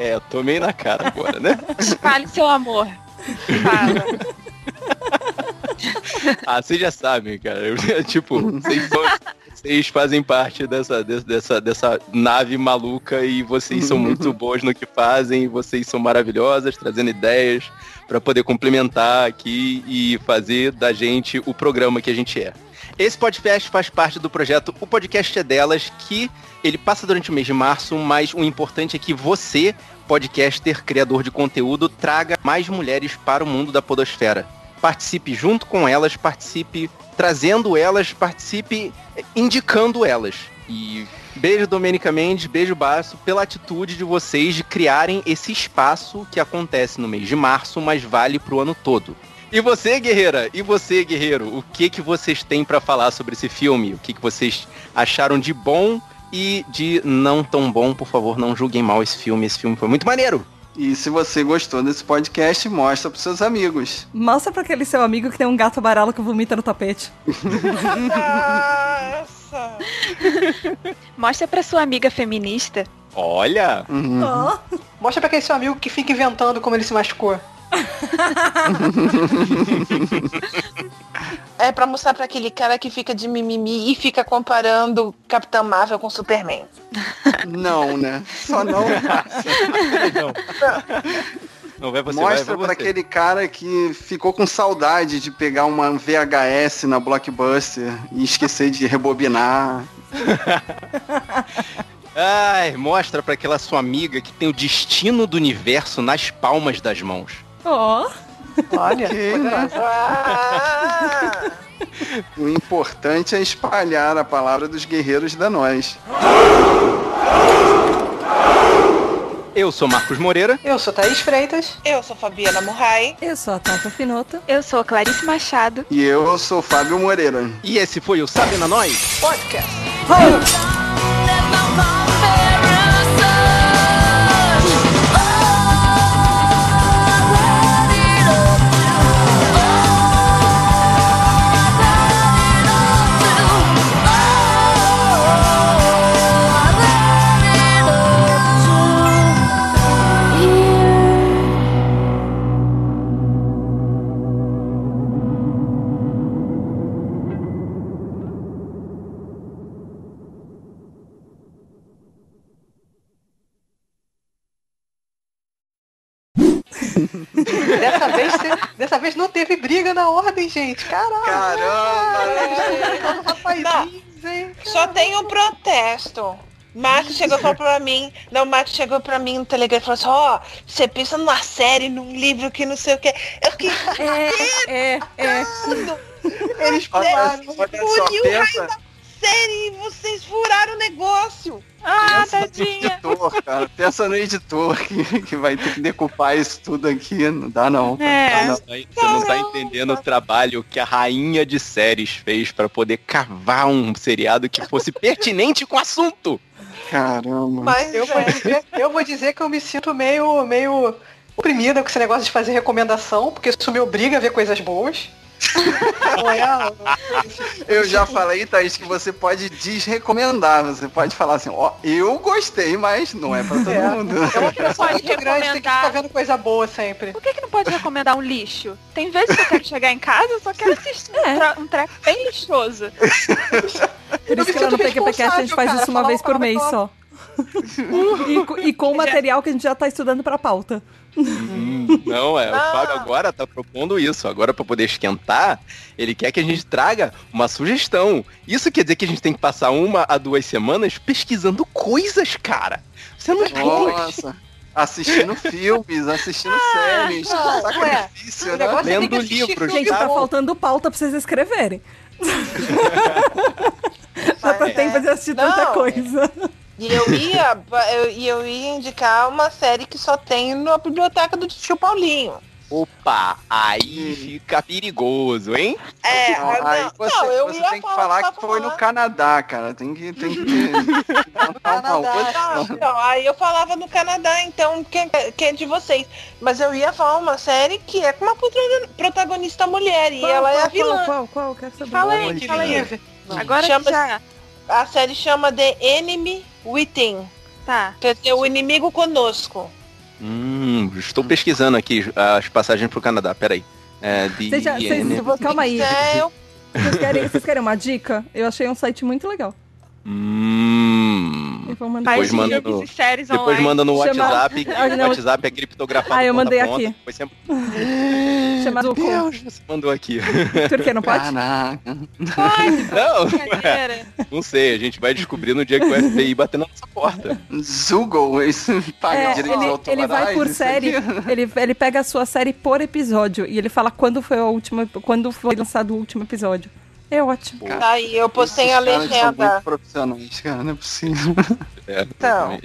É, eu tomei na cara agora, né? Fale seu amor. Fala. Ah, vocês já sabem, cara. Eu- tipo, vocês, são- vocês fazem parte dessa, des- dessa, dessa nave maluca e vocês são muito boas no que fazem, vocês são maravilhosas, trazendo ideias para poder complementar aqui e fazer da gente o programa que a gente é. Esse podcast faz parte do projeto O Podcast é Delas, que ele passa durante o mês de março, mas o importante é que você, podcaster, criador de conteúdo, traga mais mulheres para o mundo da podosfera participe junto com elas, participe trazendo elas, participe eh, indicando elas. E beijo Domênica Mendes, beijo Baço, pela atitude de vocês de criarem esse espaço que acontece no mês de março, mas vale pro ano todo. E você, guerreira? E você, guerreiro? O que que vocês têm pra falar sobre esse filme? O que que vocês acharam de bom e de não tão bom? Por favor, não julguem mal esse filme. Esse filme foi muito maneiro. E se você gostou desse podcast, mostra pros seus amigos. Mostra pra aquele seu amigo que tem um gato amarelo que vomita no tapete. Nossa! Mostra pra sua amiga feminista. Olha, Uhum. Ó. Mostra pra aquele seu amigo que fica inventando como ele se machucou. É pra mostrar pra aquele cara que fica de mimimi e fica comparando Capitão Marvel com Superman. Não, né? Só não. Não. Não vai você, Mostra você. aquele cara que ficou com saudade de pegar uma VHS na Blockbuster e esquecer de rebobinar. Ai, mostra pra aquela sua amiga que tem o destino do universo nas palmas das mãos. Ó. Olha, Ok, poderosa. Ah, O importante é espalhar a palavra dos guerreiros da nós. Eu sou Marcos Moreira. Eu sou Thaís Freitas. eu sou Fabiana Murray. Eu sou a Tata Finota. Eu sou Clarice Machado. E eu sou Fábio Moreira. E esse foi o Sabe na Nós? Podcast. Dessa vez não teve briga na ordem, gente. Caralho. Caramba! Rapazinhos, hein? Só tem um protesto. Marcos chegou e falou pra mim, não, Marcos chegou pra mim no Telegram e falou assim, ó, você pensa numa série, num livro que não sei o que. Eu fiquei É, é, é. Eles falaram. olha só, Uniu pensa, série e vocês furaram o negócio. Ah, pensa no tadinha. editor, cara. Pensa no editor que, que vai ter que decupar isso tudo aqui. Não dá não. É. Dá não. Você não tá entendendo o trabalho que a rainha de séries fez pra poder cavar um seriado que fosse pertinente com o assunto. Caramba. Mas Eu vou, é, dizer, eu vou dizer que eu me sinto meio, meio oprimida com esse negócio de fazer recomendação, porque isso me obriga a ver coisas boas. É? Eu já falei, Thaís, que você pode desrecomendar. Você pode falar assim, ó, eu gostei, mas não é pra todo É. mundo. É uma Pode muito grande, tem que ficar vendo coisa boa sempre. Por que, que não pode recomendar um lixo? Tem vezes que eu quero chegar em casa, eu só quero assistir um, tra- um treco bem lixoso. Por isso que lá no PQPcast a gente faz isso uma vez por mês só. E, e com o material que a gente já tá estudando pra pauta. Não, é. O Não. Fábio agora tá propondo isso. Agora, pra poder esquentar, ele quer que a gente traga uma sugestão. Isso quer dizer que a gente tem que passar uma a duas semanas pesquisando coisas, cara. Você não pode. Nossa. Assistindo filmes, assistindo séries. não, Sacrifício, o né? é Lendo livros. Gente, tá faltando pauta pra vocês escreverem. Já tá É. tempo de assistir tanta Não, coisa. E eu ia, eu, e eu ia indicar uma série que só tem na biblioteca do tio Paulinho. Opa, aí fica perigoso, hein? É, Não, não, aí você, não, eu você ia tem que falar- que foi no. Canadá, cara. Tem que. Tem que uma Canadá. não, aí eu falava no Canadá, então quem, quem é de vocês? Mas eu ia falar uma série que é com uma prota- protagonista mulher e Qual, ela é a qual, vilã. Qual, qual, qual? Quero saber. Fala aí, que fala aí. Agora Chama- que já. A série chama The Enemy Within, Tá. quer dizer, o inimigo conosco. Hum, estou pesquisando aqui as passagens pro Canadá. Peraí. É, de Vocês já- vocês- Enemy- calma aí. Vocês querem, vocês querem uma dica? Eu achei um site muito legal. Hum. Eu vou mandar Depois manda no- séries Depois online. manda no Chama- WhatsApp, que Ah, o não. WhatsApp é criptografado Ah, eu mandei ponta, aqui. você- Chama Meu. Deus, você mandou aqui. Turquia, não pode? Caraca. Não, Brincadeira. não sei, a gente vai descobrir no dia que o FBI bater na nossa porta. Isso paga É, direitos ele, autorais. ele vai por série, ele, ele pega a sua série por episódio e ele fala quando foi a última, quando foi lançado o último episódio. É ótimo. Cara, Tá aí, eu postei Esses a caras são legenda. muito profissionais, cara, não é possível. É, Então.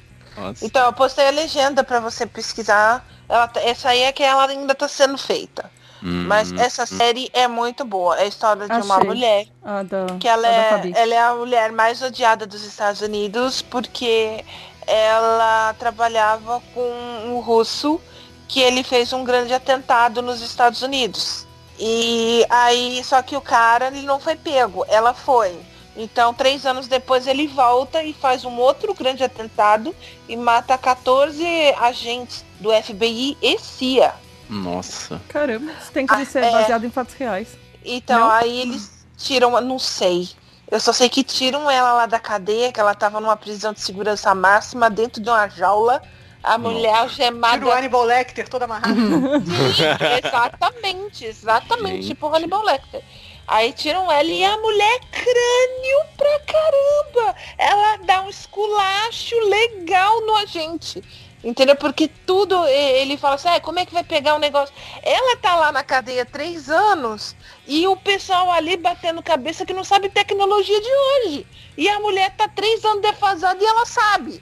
Então, eu postei a legenda pra você pesquisar. Ela tá- essa aí é que ela ainda tá sendo feita. Hum, Mas essa série é muito boa. É a história de uma Achei. mulher A da, que ela é, ela é a mulher mais odiada dos Estados Unidos porque ela trabalhava com um russo que ele fez um grande atentado nos Estados Unidos. E aí, só que o cara ele não foi pego, ela foi. Então, três anos depois ele volta e faz um outro grande atentado e mata 14 agentes do FBI e CIA. Nossa. Caramba, isso tem que Ah, ser é. baseado em fatos reais. Então, Não? aí eles tiram, não sei. Eu só sei que tiram ela lá da cadeia, que ela tava numa prisão de segurança máxima, dentro de uma jaula. A mulher algemada. Tira o Hannibal Lecter todo amarrado. Sim, exatamente, exatamente, Gente. tipo Hannibal Lecter. Aí tiram ela e a mulher crânio pra caramba. Ela dá um esculacho legal no agente. Entendeu? Porque tudo, ele fala assim, ah, como é que vai pegar o negócio? Ela tá lá na cadeia três anos e o pessoal ali batendo cabeça que não sabe tecnologia de hoje. E a mulher tá três anos defasada e ela sabe.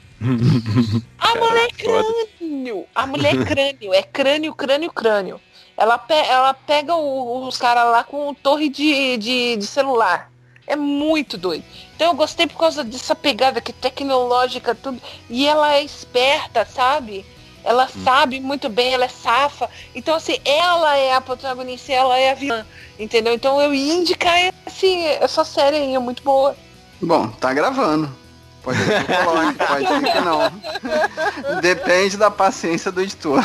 A mulher é crânio. A mulher é crânio. É crânio, crânio, crânio. Ela, pe- ela pega o- os caras lá com torre de, de, de celular. É muito doido. Então eu gostei por causa dessa pegada que tecnológica, tudo. E ela é esperta, sabe? Ela sabe muito bem, ela é safa. Então, assim, ela é a protagonista ela é a vilã. Entendeu? Então eu ia indicar esse, essa série aí, é muito boa. Bom, tá gravando. Pode ser que coloque, pode ser que não. Depende da paciência do editor.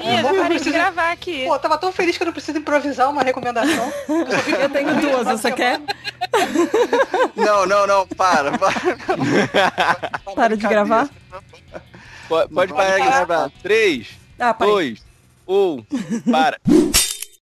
Ih, já parei de gravar aqui. Pô, eu tava tão feliz que eu não preciso improvisar uma recomendação. Eu tenho duas, você quer? Não, não, não, para. para. Para de gravar? Pode, pode parar de gravar. 3, Ah. 2, 1, para.